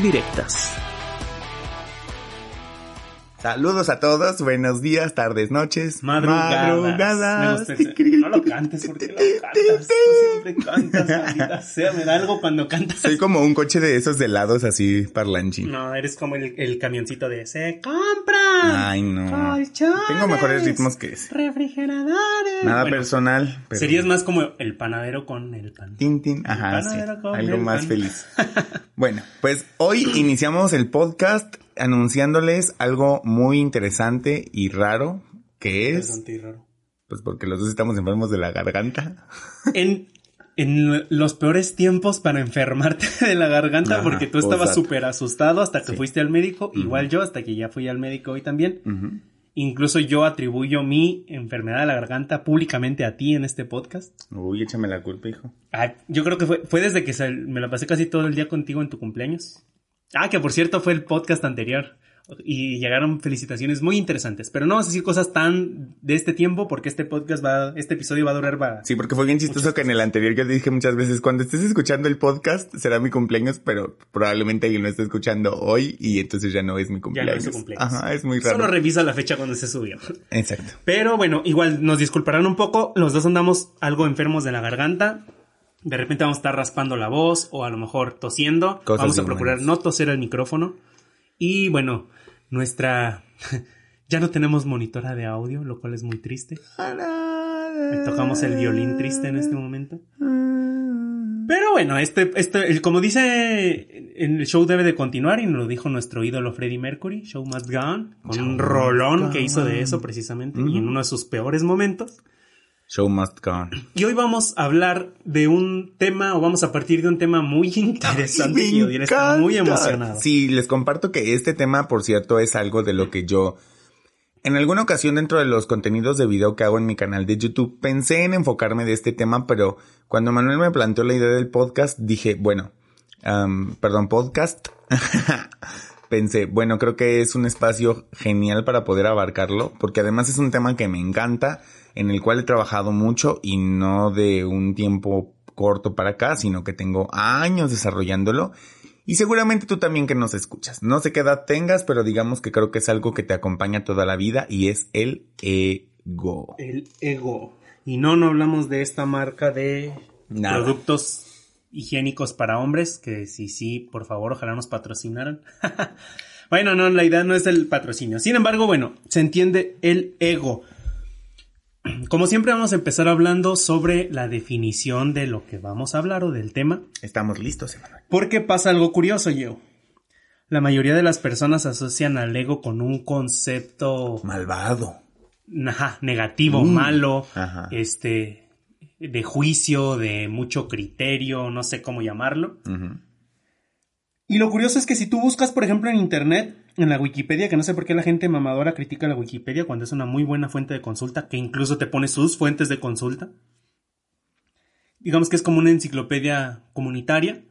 Directas. Saludos a todos, buenos días, tardes, noches, Madrugadas. madrugadas. Me gusta ese- No lo cantes porque lo cantas. Tú siempre cantas, maldita sea. Me da algo cuando cantas. Soy como un coche de esos de helados así parlanchín. No, eres como el, el camioncito de se compran. Ay, no. colchones, Tengo mejores ritmos que ese. Refrigeradores. Nada Bueno, personal. Pero... Serías más como el panadero con el pan. Tin, tin. Ajá, El sí. panadero con Algo el más pan. feliz. Bueno, pues hoy iniciamos el podcast anunciándoles algo muy interesante y raro que es, Bastante raro. pues porque los dos estamos enfermos de la garganta. En, en los peores tiempos para enfermarte de la garganta, Ajá, porque tú estabas súper asustado hasta que Sí. fuiste al médico, igual yo, hasta que ya fui al médico hoy también. Incluso yo atribuyo mi enfermedad de la garganta públicamente a ti en este podcast. Uy, échame la culpa, hijo. Ah, yo creo que fue, fue desde que sal- me la pasé casi todo el día contigo en tu cumpleaños. Ah, que por cierto fue el podcast anterior. Y llegaron felicitaciones muy interesantes. Pero no vamos a decir cosas tan de este tiempo porque este podcast va, este episodio va a durar va- Sí, porque fue bien chistoso que en el anterior yo dije muchas veces, cuando estés escuchando el podcast será mi cumpleaños, pero probablemente alguien lo esté escuchando hoy y entonces ya no es mi ya no cumpleaños. es su cumpleaños. Ajá, es muy raro. Solo revisa la fecha cuando se subió. Exacto. Pero bueno, igual nos disculparán un poco. Los dos andamos algo enfermos de la garganta. De repente vamos a estar raspando la voz o a lo mejor tosiendo. Cosas vamos a procurar no toser al micrófono. Y bueno, nuestra... ya no tenemos monitora de audio, lo cual es muy triste. Tocamos el violín triste en este momento. Pero bueno, este, este, como dice, el show debe de continuar y nos lo dijo nuestro ídolo Freddie Mercury, Show Must Go On, con Show un rolón que hizo de eso precisamente y en uno de sus peores momentos. Show must go on. Y hoy vamos a hablar de un tema, o vamos a partir de un tema muy interesante y está muy emocionado. Sí, les comparto que este tema, por cierto, es algo de lo que yo, en alguna ocasión dentro de los contenidos de video que hago en mi canal de YouTube, pensé en enfocarme de este tema, pero cuando Manuel me planteó la idea del podcast, dije, bueno, am, perdón, podcast. Pensé, bueno, creo que es un espacio genial para poder abarcarlo, porque además es un tema que me encanta, en el cual he trabajado mucho y no de un tiempo corto para acá, sino que tengo años desarrollándolo. Y seguramente tú también que nos escuchas. No sé qué edad tengas, pero digamos que creo que es algo que te acompaña toda la vida y es el ego. El ego. Y no, no hablamos de esta marca de Nada. productos higiénicos para hombres, que sí, sí, por favor, ojalá nos patrocinaran. bueno, no, la idea no es el patrocinio. Sin embargo, bueno, se entiende el ego. Como siempre vamos a empezar hablando sobre la definición de lo que vamos a hablar o del tema. Estamos listos, Emanuel. Porque pasa algo curioso, yo. La mayoría de las personas asocian al ego con un concepto Malvado. ajá, negativo, Mm. malo, Ajá. este, de juicio, de mucho criterio, no sé cómo llamarlo. Ujú. Y lo curioso es que si tú buscas, por ejemplo, en internet, en la Wikipedia, que no sé por qué la gente mamadora critica la Wikipedia cuando es una muy buena fuente de consulta, que incluso te pone sus fuentes de consulta. Digamos que es como una enciclopedia comunitaria.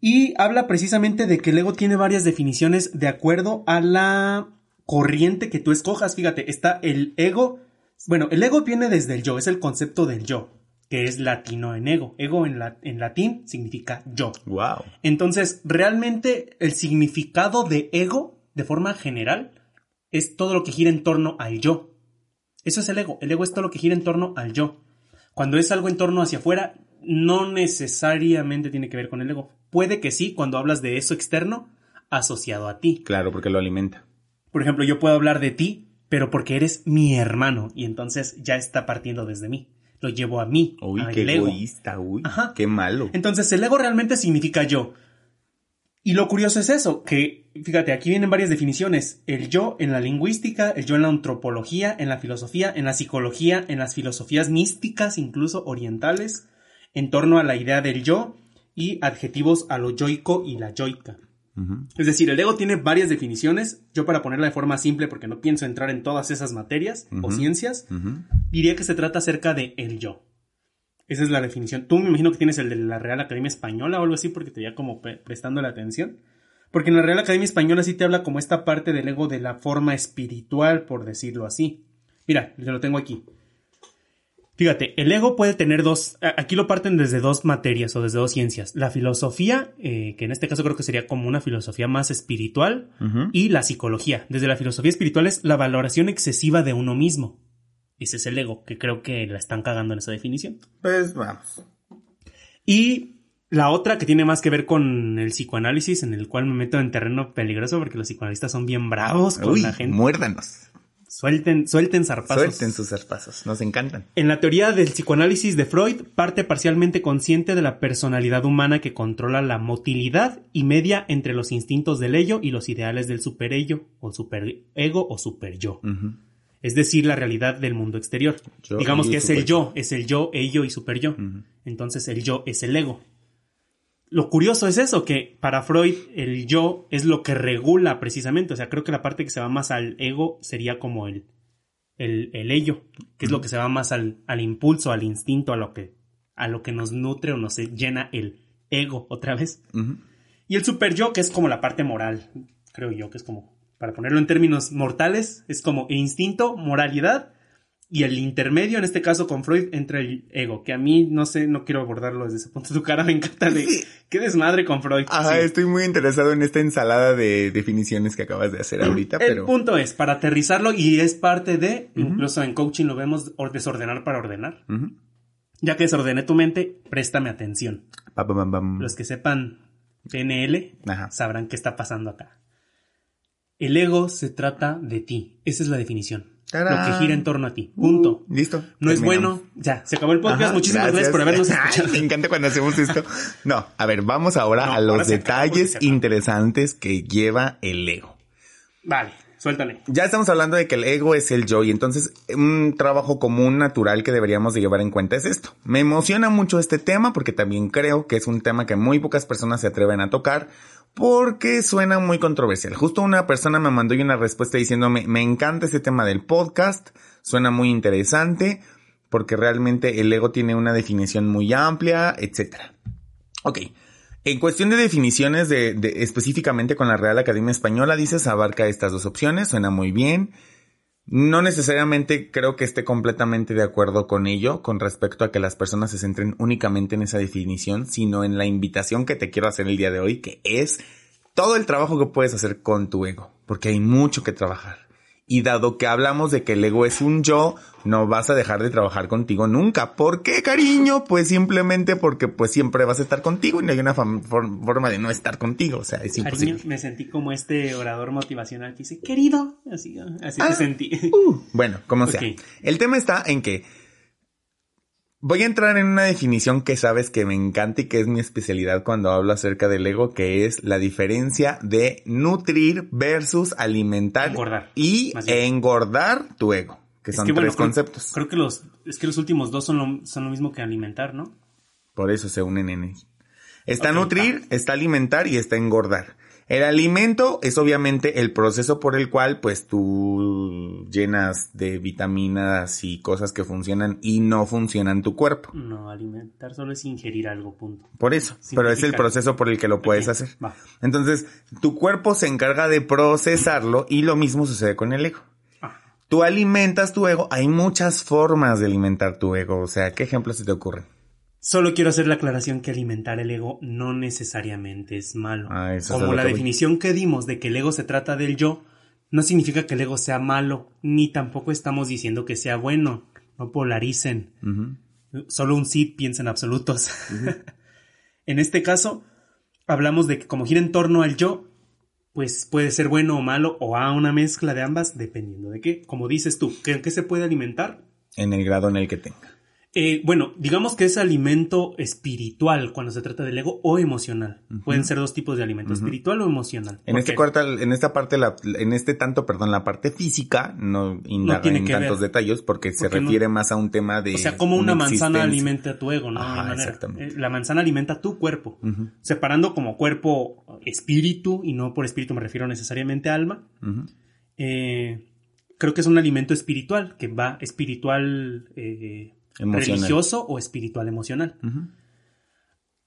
Y habla precisamente de que el ego tiene varias definiciones de acuerdo a la corriente que tú escojas. Fíjate, está el ego. Bueno, el ego viene desde el yo, es el concepto del yo, que es latino en ego. Ego en, la- en latín significa yo. Wow. Entonces, realmente el significado de ego, de forma general, es todo lo que gira en torno al yo. Eso es el ego. El ego es todo lo que gira en torno al yo. Cuando es algo en torno hacia afuera, no necesariamente tiene que ver con el ego. Puede que sí, cuando hablas de eso externo, asociado a ti. Claro, porque lo alimenta. Por ejemplo, yo puedo hablar de ti, pero porque eres mi hermano, y entonces ya está partiendo desde mí. Lo llevo a mí, Uy, al qué ego. egoísta, uy. Ajá. Qué malo. Entonces, el ego realmente significa yo. Y lo curioso es eso, que, fíjate, aquí vienen varias definiciones. El yo en la lingüística, el yo en la antropología, en la filosofía, en la psicología, en las filosofías místicas, incluso orientales, en torno a la idea del yo y adjetivos a lo yoico y la yoica. Es decir, el ego tiene varias definiciones. Yo para ponerla de forma simple, porque no pienso entrar en todas esas materias o ciencias, diría que se trata acerca de el yo. Esa es la definición. Tú me imagino que tienes el de la Real Academia Española o algo así, porque te veía como prestando la atención. Porque en la Real Academia Española sí te habla como esta parte del ego de la forma espiritual, por decirlo así. Mira, te lo tengo aquí. Fíjate, el ego puede tener dos, aquí lo parten desde dos materias o desde dos ciencias. La filosofía, eh, que en este caso creo que sería como una filosofía más espiritual, y la psicología. Desde la filosofía espiritual es la valoración excesiva de uno mismo. Ese es el ego, que creo que la están cagando en esa definición. Pues vamos. Y la otra que tiene más que ver con el psicoanálisis, en el cual me meto en terreno peligroso porque los psicoanalistas son bien bravos con la gente. Muérdanos. Suelten, suelten zarpazos. Suelten sus zarpazos, nos encantan. En la teoría del psicoanálisis de Freud, parte parcialmente consciente de la personalidad humana que controla la motilidad y media entre los instintos del ello y los ideales del superello, o superego o superyo. Es decir, la realidad del mundo exterior. Digamos que es el yo, es el yo, ello y superyo. Entonces el yo es el ego lo curioso es eso, que para Freud el yo es lo que regula precisamente. O sea, creo que la parte que se va más al ego sería como el, el, el ello, que es lo que se va más al, al, impulso, al instinto, a lo que, a lo que nos nutre o nos llena el ego otra vez. Y el super yo, que es como la parte moral, creo yo, que es como, para ponerlo en términos mortales, es como instinto, moralidad y el intermedio, en este caso con Freud, entre el ego, que a mí no sé, no quiero abordarlo desde ese punto de tu cara, me encanta de qué desmadre con Freud. Ajá, estoy muy interesado en esta ensalada de definiciones que acabas de hacer ahorita, el punto es, para aterrizarlo, y es parte de, incluso en coaching lo vemos, desordenar para ordenar. Ya que desordené tu mente, préstame atención. Los que sepan PNL sabrán qué está pasando acá. El ego se trata de ti. Esa es la definición lo que gira en torno a ti. Punto. Uh, listo. No es bueno. Ya, se acabó el podcast. Muchísimas gracias. por habernos escuchado. Me encanta cuando hacemos esto. No, a ver, vamos ahora a los detalles interesantes que lleva el ego. Vale. Suéltale. Ya estamos hablando de que el ego es el yo y entonces un trabajo común natural que deberíamos de llevar en cuenta es esto. Me emociona mucho este tema porque también creo que es un tema que muy pocas personas se atreven a tocar porque suena muy controversial. Justo una persona me mandó una respuesta diciéndome, me encanta este tema del podcast, suena muy interesante, porque realmente el ego tiene una definición muy amplia, etc. Ok. En cuestión de definiciones de, específicamente con la Real Academia Española, dices abarca estas dos opciones, suena muy bien. No necesariamente creo que esté completamente de acuerdo con ello con respecto a que las personas se centren únicamente en esa definición, sino en la invitación que te quiero hacer el día de hoy, que es todo el trabajo que puedes hacer con tu ego, porque hay mucho que trabajar. Y dado que hablamos de que el ego es un yo, no vas a dejar de trabajar contigo nunca. ¿Por qué, cariño? Pues simplemente porque pues siempre vas a estar contigo y no hay una forma de no estar contigo. O sea, es imposible. me sentí como este orador motivacional que dice, querido. Así, así te ah, sentí. Uh, bueno, como sea. El tema está en que Voy a entrar en una definición que sabes que me encanta y que es mi especialidad cuando hablo acerca del ego, que es la diferencia de nutrir versus alimentar y engordar tu ego, que son tres conceptos. Creo que los, es que los últimos dos son lo, son lo mismo que alimentar, ¿no? Por eso se unen en él. Está nutrir, está alimentar y está engordar. El alimento es obviamente el proceso por el cual pues tú llenas de vitaminas y cosas que funcionan y no funcionan tu cuerpo. No, alimentar solo es ingerir algo, punto. Por eso, pero es el proceso por el que lo puedes hacer. Entonces, tu cuerpo se encarga de procesarlo y lo mismo sucede con el ego. Ah. Tú alimentas tu ego, hay muchas formas de alimentar tu ego, o sea, ¿qué ejemplos se te ocurren? Solo quiero hacer la aclaración que alimentar el ego no necesariamente es malo. Ah, Como la definición que dimos de que el ego se trata del yo, no significa que el ego sea malo, ni tampoco estamos diciendo que sea bueno. No polaricen. Solo un sí piensa en absolutos. en este caso, hablamos de que como gira en torno al yo, pues puede ser bueno o malo o a una mezcla de ambas, dependiendo de qué. Como dices tú, ¿qué, qué se puede alimentar? En el grado en el que tenga. Eh, bueno, digamos que es alimento espiritual cuando se trata del ego o emocional. Pueden ser dos tipos de alimento, espiritual o emocional. En este cuarto, en esta parte, la, en este tanto, perdón, la parte física no indaga en tantos detalles porque, se refiere más a un tema de. O sea, como una, manzana alimenta a tu ego, ¿no? exactamente. Eh, la manzana alimenta tu cuerpo, separando como cuerpo espíritu y no por espíritu me refiero necesariamente a alma. eh, creo que es un alimento espiritual que va espiritual. Eh, religioso o espiritual emocional.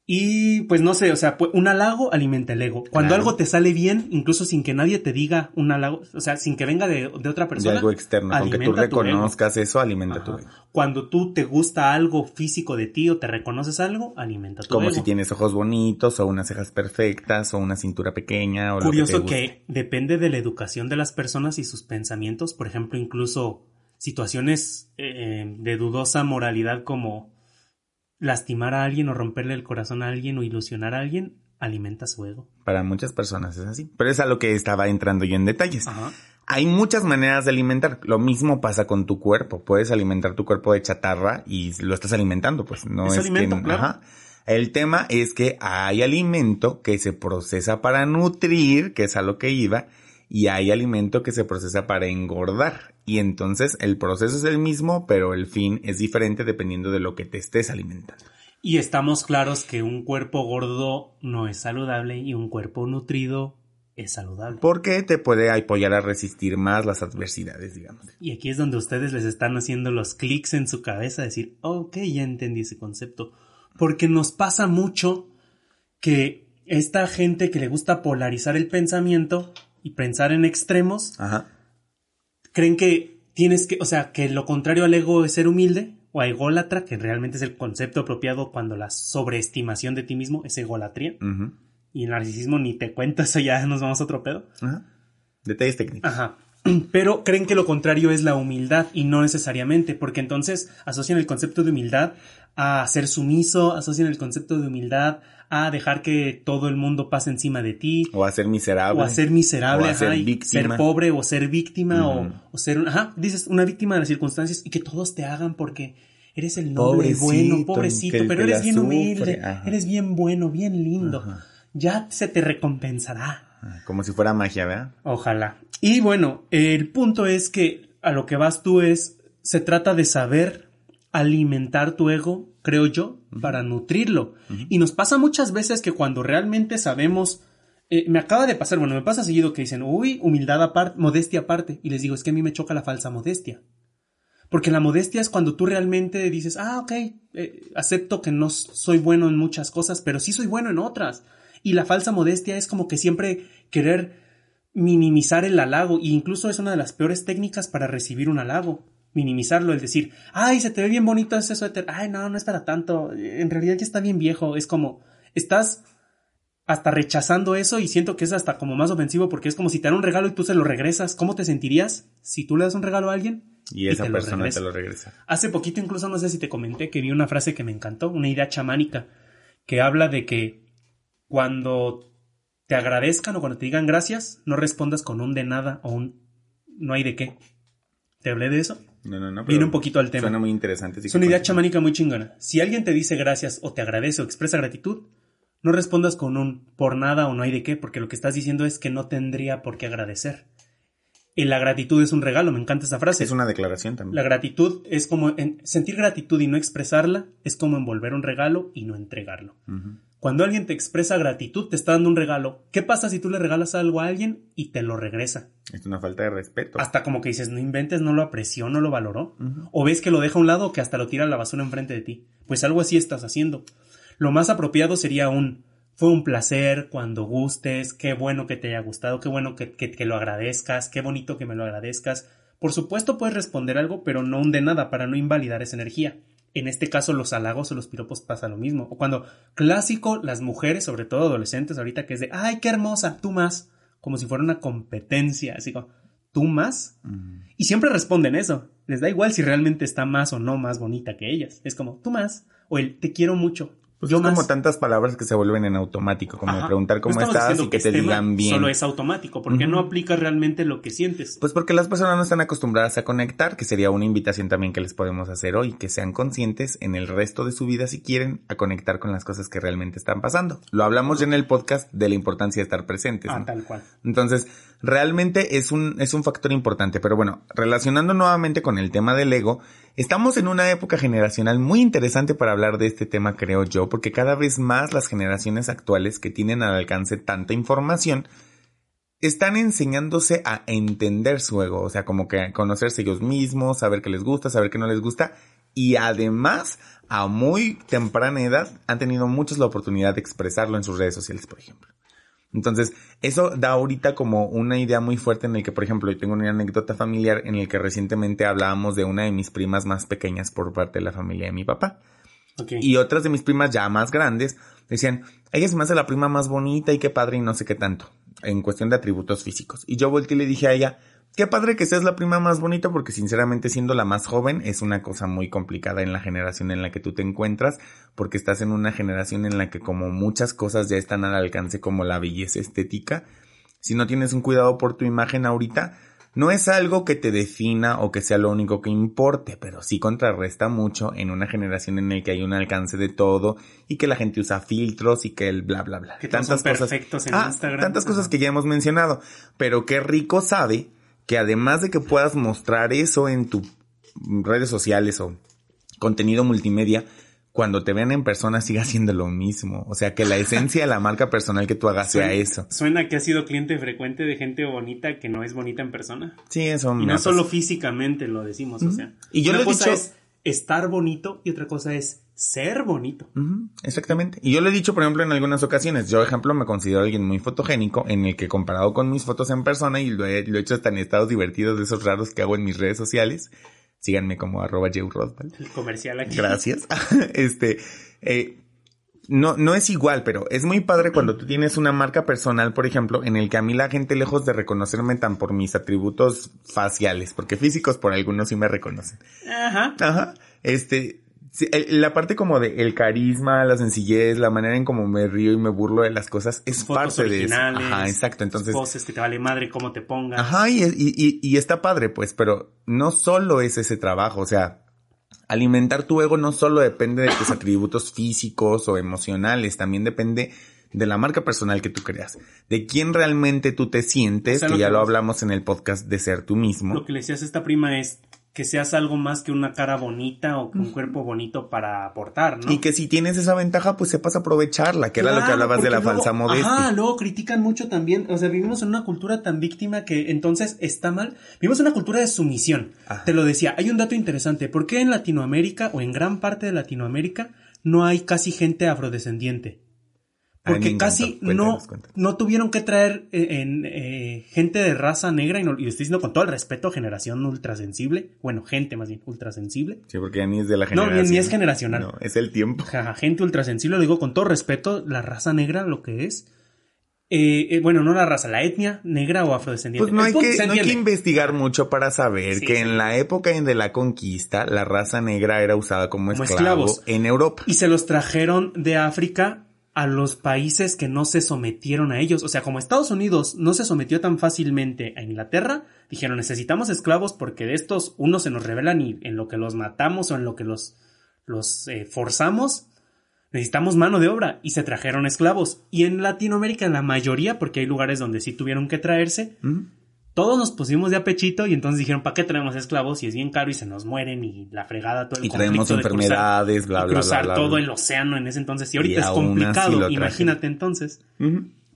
Y pues no sé, o sea, un halago alimenta el ego. Cuando algo te sale bien, incluso sin que nadie te diga un halago, o sea, sin que venga de, otra persona. De algo externo, aunque tú reconozcas eso, alimenta tu ego. Cuando tú te gusta algo físico de ti o te reconoces algo, alimenta tu ego. Como si tienes ojos bonitos o unas cejas perfectas o una cintura pequeña o Curioso lo que, que depende de la educación de las personas y sus pensamientos. Por ejemplo, incluso situaciones eh, de dudosa moralidad como lastimar a alguien o romperle el corazón a alguien o ilusionar a alguien alimenta su ego. Para muchas personas es así. Pero es a lo que estaba entrando yo en detalles. Hay muchas maneras de alimentar. Lo mismo pasa con tu cuerpo. Puedes alimentar tu cuerpo de chatarra y lo estás alimentando, pues no es, alimento, El tema es que hay alimento que se procesa para nutrir, que es a lo que iba, y hay alimento que se procesa para engordar. Y entonces el proceso es el mismo, pero el fin es diferente dependiendo de lo que te estés alimentando. Y estamos claros que un cuerpo gordo no es saludable y un cuerpo nutrido es saludable. Porque te puede apoyar a resistir más las adversidades, digamos. Y aquí es donde ustedes les están haciendo los clics en su cabeza, decir, ok, ya entendí ese concepto. Porque nos pasa mucho que esta gente que le gusta polarizar el pensamiento y pensar en extremos, creen que tienes que, o sea, que lo contrario al ego es ser humilde o a ególatra, que realmente es el concepto apropiado cuando la sobreestimación de ti mismo es egolatría. Y el narcisismo ni te cuento, eso ya nos vamos a otro pedo. Detalles técnicos. Ajá. Pero creen que lo contrario es la humildad y no necesariamente, porque entonces asocian el concepto de humildad a ser sumiso, asocian el concepto de humildad a dejar que todo el mundo pase encima de ti. O a ser miserable. O a ser miserable, ser, ser pobre o ser víctima o, ser, ajá, dices, una víctima de las circunstancias y que todos te hagan porque eres el noble, bueno, pobrecito, pero eres bien humilde, eres bien bueno, bien lindo. Ya se te recompensará. Como si fuera magia, ¿verdad? Ojalá. Y bueno, el punto es que a lo que vas tú es, se trata de saber alimentar tu ego, creo yo, para nutrirlo. Y nos pasa muchas veces que cuando realmente sabemos, eh, me acaba de pasar, bueno, me pasa seguido que dicen, uy, humildad aparte, modestia aparte, y les digo, es que a mí me choca la falsa modestia. Porque la modestia es cuando tú realmente dices, ah, ok, eh, acepto que no soy bueno en muchas cosas, pero sí soy bueno en otras. Y la falsa modestia es como que siempre querer minimizar el halago, e incluso es una de las peores técnicas para recibir un halago minimizarlo, el decir, ay, se te ve bien bonito ese suéter, ay, no, no es para tanto, en realidad ya está bien viejo, es como, estás hasta rechazando eso y siento que es hasta como más ofensivo porque es como si te dan un regalo y tú se lo regresas, ¿cómo te sentirías si tú le das un regalo a alguien? Y esa persona te lo regresa. Hace poquito incluso no sé si te comenté que vi una frase que me encantó, una idea chamánica, que habla de que cuando te agradezcan o cuando te digan gracias, no respondas con un de nada o un no hay de qué. ¿Te hablé de eso? No, no, no. Viene un poquito al tema. Suena muy interesante. es una idea chamánica muy chingona. Si alguien te dice gracias o te agradece o expresa gratitud, no respondas con un por nada o no hay de qué, porque lo que estás diciendo es que no tendría por qué agradecer. Y la gratitud es un regalo, me encanta esa frase. Es una declaración también. La gratitud es como sentir gratitud y no expresarla, es como envolver un regalo y no entregarlo. Cuando alguien te expresa gratitud, te está dando un regalo. ¿Qué pasa si tú le regalas algo a alguien y te lo regresa? Es una falta de respeto. Hasta como que dices, no inventes, no lo apreció, no lo valoró. O ves que lo deja a un lado o que hasta lo tira a la basura enfrente de ti. Pues algo así estás haciendo. Lo más apropiado sería un, fue un placer cuando gustes, qué bueno que te haya gustado, qué bueno que, que, que lo agradezcas, qué bonito que me lo agradezcas. Por supuesto puedes responder algo, pero no un de nada para no invalidar esa energía. En este caso, los halagos o los piropos pasa lo mismo. O cuando clásico, las mujeres, sobre todo adolescentes, ahorita que es de, ay, qué hermosa, tú más, como si fuera una competencia, así como, tú más. Y siempre responden eso. Les da igual si realmente está más o no más bonita que ellas. Es como, tú más. O el, te quiero mucho. Pues Yo es como tantas palabras que se vuelven en automático, como Ajá. preguntar cómo estás y que te este digan bien. Solo es automático, porque no aplica realmente lo que sientes. Pues porque las personas no están acostumbradas a conectar, que sería una invitación también que les podemos hacer hoy, que sean conscientes en el resto de su vida si quieren a conectar con las cosas que realmente están pasando. Lo hablamos ya en el podcast de la importancia de estar presentes. ah, ¿no? tal cual. Entonces, realmente es un, es un factor importante. Pero bueno, relacionando nuevamente con el tema del ego, estamos en una época generacional muy interesante para hablar de este tema, creo yo, porque cada vez más las generaciones actuales que tienen al alcance tanta información, están enseñándose a entender su ego, o sea, como que conocerse ellos mismos, saber qué les gusta, saber qué no les gusta, y además, a muy temprana edad, han tenido muchos la oportunidad de expresarlo en sus redes sociales, por ejemplo. Entonces, eso da ahorita como una idea muy fuerte en el que, por ejemplo, yo tengo una anécdota familiar en el que recientemente hablábamos de una de mis primas más pequeñas por parte de la familia de mi papá. Y otras de mis primas ya más grandes decían, ella se me hace la prima más bonita y qué padre y no sé qué tanto, en cuestión de atributos físicos. Y yo volteé y le dije a ella, qué padre que seas la prima más bonita porque sinceramente siendo la más joven es una cosa muy complicada en la generación en la que tú te encuentras porque estás en una generación en la que como muchas cosas ya están al alcance como la belleza estética, si no tienes un cuidado por tu imagen ahorita, no es algo que te defina o que sea lo único que importe, pero sí contrarresta mucho en una generación en la que hay un alcance de todo y que la gente usa filtros y que el bla bla bla. Que son perfectos en Ah, Instagram. Tantas cosas que ya hemos mencionado, pero qué rico sabe que además de que puedas mostrar eso en tus redes sociales o contenido multimedia, cuando te vean en persona siga siendo lo mismo. O sea, que la esencia de la marca personal que tú hagas sea eso. Suena que has sido cliente frecuente de gente bonita que no es bonita en persona. Sí, eso Y no solo físicamente lo decimos, o sea. Y yo una lo he cosa dicho- es estar bonito y otra cosa es ser bonito. Exactamente. Y yo lo he dicho, por ejemplo, en algunas ocasiones. Yo, ejemplo, me considero alguien muy fotogénico, en el que comparado con mis fotos en persona, y lo he, lo he hecho hasta en estados divertidos de esos raros que hago en mis redes sociales. Síganme como arroba. El comercial aquí. Gracias. este, eh, no, no es igual, pero es muy padre cuando tú tienes una marca personal, por ejemplo, en el que a mí la gente, lejos de reconocerme tan por mis atributos faciales, porque físicos por algunos sí me reconocen. Ajá. Ajá. Este, sí, el- la parte como de el carisma, la sencillez, la manera en cómo me río y me burlo de las cosas es Fotos parte de eso. Ajá, exacto. Entonces, Poses que te vale madre cómo te pongas. Ajá, y, y, y- está padre, pues, pero no solo es ese trabajo, o sea, alimentar tu ego no solo depende de tus atributos físicos o emocionales, también depende de la marca personal que tú creas, de quién realmente tú te sientes, O sea, que lo ya que lo hablamos en el podcast de ser tú mismo. Lo que le decías a esta prima es que seas algo más que una cara bonita o que un cuerpo bonito para aportar, ¿no? Y que si tienes esa ventaja, pues sepas aprovecharla, que era lo que hablabas de la luego- falsa modestia. Ajá, luego critican mucho también. O sea, vivimos en una cultura tan víctima que entonces está mal. Vivimos en una cultura de sumisión. Ajá. Te lo decía, hay un dato interesante. ¿Por qué en Latinoamérica o en gran parte de Latinoamérica no hay casi gente afrodescendiente? Porque encantó. casi no, no tuvieron que traer eh, en, eh, gente de raza negra, y, no- y lo estoy diciendo con todo el respeto, generación ultrasensible. Bueno, gente más bien ultrasensible. Sí, porque ya ni es de la No, generación. ni- ni es generacional. No, es el tiempo. Jaja, gente ultrasensible, lo digo con todo respeto, la raza negra, lo que es. Eh, eh, bueno, no la raza, la etnia negra o afrodescendiente. Pues no hay, que, no hay que investigar mucho para saber Sí, que sí. en la época de la conquista la raza negra era usada como, Como esclavo esclavos. en Europa. Y se los trajeron de África a los países que no se sometieron a ellos. O sea, como Estados Unidos no se sometió tan fácilmente a Inglaterra, dijeron necesitamos esclavos porque de estos unos se nos rebelan y en lo que los matamos o en lo que los, los eh, forzamos, necesitamos mano de obra y se trajeron esclavos. Y en Latinoamérica, la mayoría, porque hay lugares donde sí tuvieron que traerse. Todos nos pusimos de apechito y entonces dijeron, ¿para qué traemos esclavos? Y es bien caro y se nos mueren y la fregada, todo el Y traemos de cruzar- enfermedades, bla, y bla, bla, cruzar bla, todo bla. el océano en ese entonces. Y ahorita Y es complicado, imagínate entonces.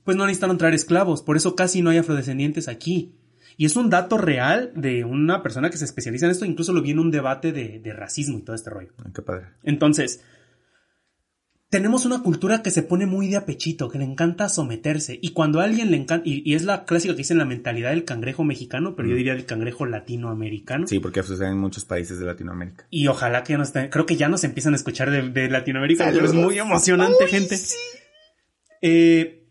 Pues no necesitaron traer esclavos, por eso casi no hay afrodescendientes aquí. Y es un dato real de una persona que se especializa en esto, incluso lo vi en un debate de, de racismo y todo este rollo. Qué padre. Entonces, tenemos una cultura que se pone muy de apechito, que le encanta someterse. Y cuando a alguien le encanta, y, y es la clásica que dicen la mentalidad del cangrejo mexicano, pero yo diría del cangrejo latinoamericano. Sí, porque sucede en muchos países de Latinoamérica. Y ojalá que ya nos creo que ya nos empiezan a escuchar de, de Latinoamérica, pero es muy emocionante, gente. Eh,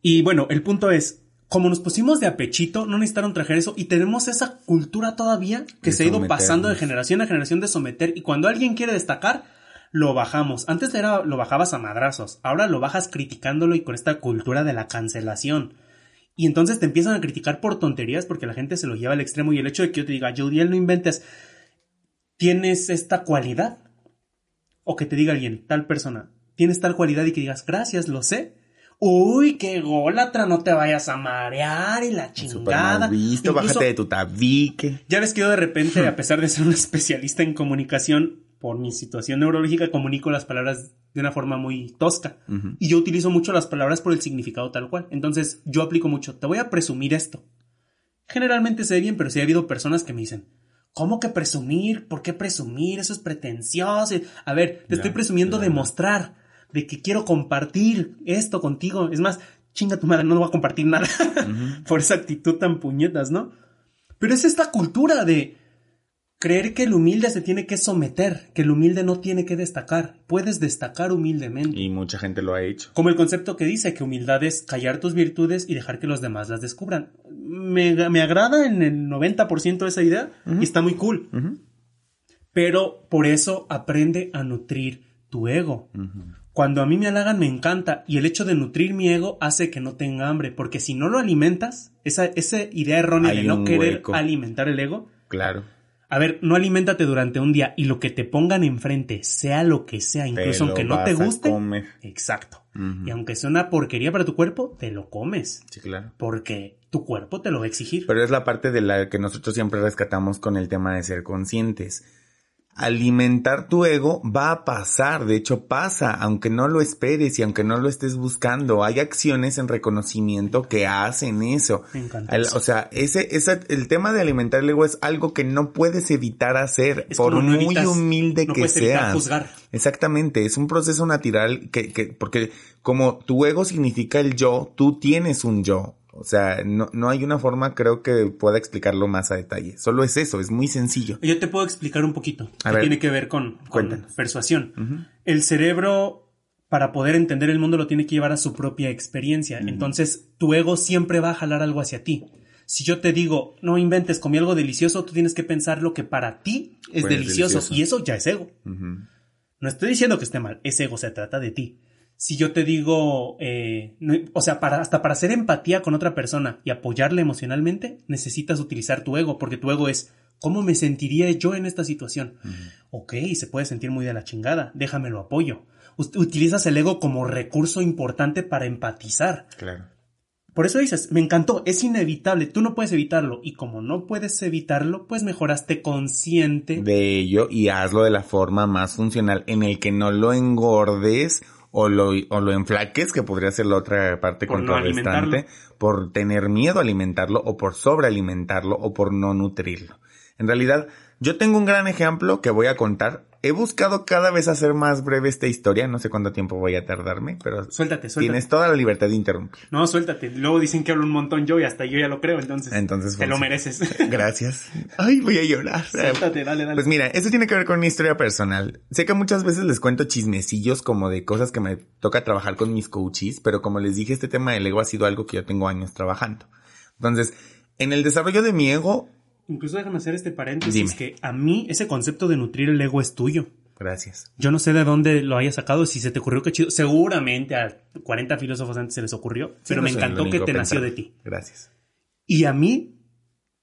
y bueno, el punto es, como nos pusimos de apechito, no necesitaron trajer eso y tenemos esa cultura todavía que De se ha ido pasando de generación a generación de someter y cuando alguien quiere destacar, lo bajamos. Antes era lo bajabas a madrazos, ahora lo bajas criticándolo y con esta cultura de la cancelación. Y entonces te empiezan a criticar por tonterías porque la gente se lo lleva al extremo y el hecho de que yo te diga, Judiel, no inventes, tienes esta cualidad. O que te diga alguien, tal persona, tienes tal cualidad y que digas, gracias, lo sé. Uy, qué gólatra, no te vayas a marear y la chingada. Visto, Incluso- bájate de tu tabique. ya ves que yo de repente, a pesar de ser un especialista en comunicación, por mi situación neurológica, comunico las palabras de una forma muy tosca. Y yo utilizo mucho las palabras por el significado tal cual. Entonces, yo aplico mucho, te voy a presumir esto. Generalmente se ve bien, pero sí ha habido personas que me dicen, ¿cómo que presumir? ¿Por qué presumir? Eso es pretencioso. A ver, te estoy presumiendo de claro. mostrar, de que quiero compartir esto contigo. Es más, chinga tu madre, no voy a compartir nada por esa actitud tan puñetas, ¿no? Pero es esta cultura de creer que el humilde se tiene que someter, que el humilde no tiene que destacar. Puedes destacar humildemente. Y mucha gente lo ha hecho. Como el concepto que dice que humildad es callar tus virtudes y dejar que los demás las descubran. Me, me agrada en el 90% esa idea y está muy cool. Pero por eso aprende a nutrir tu ego. Cuando a mí me halagan me encanta y el hecho de nutrir mi ego hace que no tenga hambre, porque si no lo alimentas, esa, esa idea errónea Hay de no querer hueco. alimentar el ego, Claro. A ver, no aliméntate durante un día y lo que te pongan enfrente, sea lo que sea, incluso Te aunque no te guste, exacto. Y aunque sea una porquería para tu cuerpo, te lo comes, Sí, claro. porque tu cuerpo te lo va a exigir. Pero es la parte de la que nosotros siempre rescatamos con el tema de ser conscientes. Alimentar tu ego va a pasar, de hecho pasa, aunque no lo esperes y aunque no lo estés buscando. Hay acciones en reconocimiento que hacen eso. Me encanta El- o sea, ese, ese, el tema de alimentar el ego es algo que no puedes evitar hacer, Es por muy evitas- humilde no que seas. juzgar. Exactamente, es un proceso natural que, que, porque como tu ego significa el yo, tú tienes un yo. O sea, no, no hay una forma, creo que pueda explicarlo más a detalle. Solo es eso, es muy sencillo. Yo te puedo explicar un poquito. A que ver. tiene que ver con, persuasión. El cerebro, para poder entender el mundo, lo tiene que llevar a su propia experiencia. Entonces, tu ego siempre va a jalar algo hacia ti. Si yo te digo, no inventes, comí algo delicioso, tú tienes que pensar lo que para ti es Pues, delicioso. delicioso. Y eso ya es ego. No estoy diciendo que esté mal, es ego, se trata de ti. Si yo te digo, eh, no- o sea, para, hasta para hacer empatía con otra persona y apoyarle emocionalmente, necesitas utilizar tu ego, porque tu ego es, ¿cómo me sentiría yo en esta situación? Ok, se puede sentir muy de la chingada, déjame lo apoyo. Ut- Utilizas el ego como recurso importante para empatizar. Claro. Por eso dices, me encantó, es inevitable, tú no puedes evitarlo. Y como no puedes evitarlo, pues mejoraste consciente De ello y hazlo de la forma más funcional en el que no lo engordes o lo, o lo enflaques, que podría ser la otra parte Por no contrarrestante, por tener miedo a alimentarlo o por sobrealimentarlo o por no nutrirlo. En realidad, yo tengo un gran ejemplo que voy a contar. He buscado cada vez hacer más breve esta historia, no sé cuánto tiempo voy a tardarme, pero Suéltate, suéltate. tienes toda la libertad de interrumpir. No, suéltate. Luego dicen que hablo un montón yo y hasta yo ya lo creo, entonces. Entonces, te lo mereces. Gracias. Ay, voy a llorar. suéltate, dale, dale. Pues mira, esto tiene que ver con una historia personal. Sé que muchas veces les cuento chismecillos como de cosas que me toca trabajar con mis coaches, pero como les dije, este tema del ego ha sido algo que yo tengo años trabajando. Entonces, en el desarrollo de mi ego, Incluso déjame hacer este paréntesis Dime. que a mí ese concepto de nutrir el ego es tuyo. gracias. Yo no sé de dónde lo hayas sacado, si se te ocurrió, qué chido. Seguramente a 40 filósofos antes se les ocurrió, pero Sí, me no encantó que te nació de ti. Gracias. Y a mí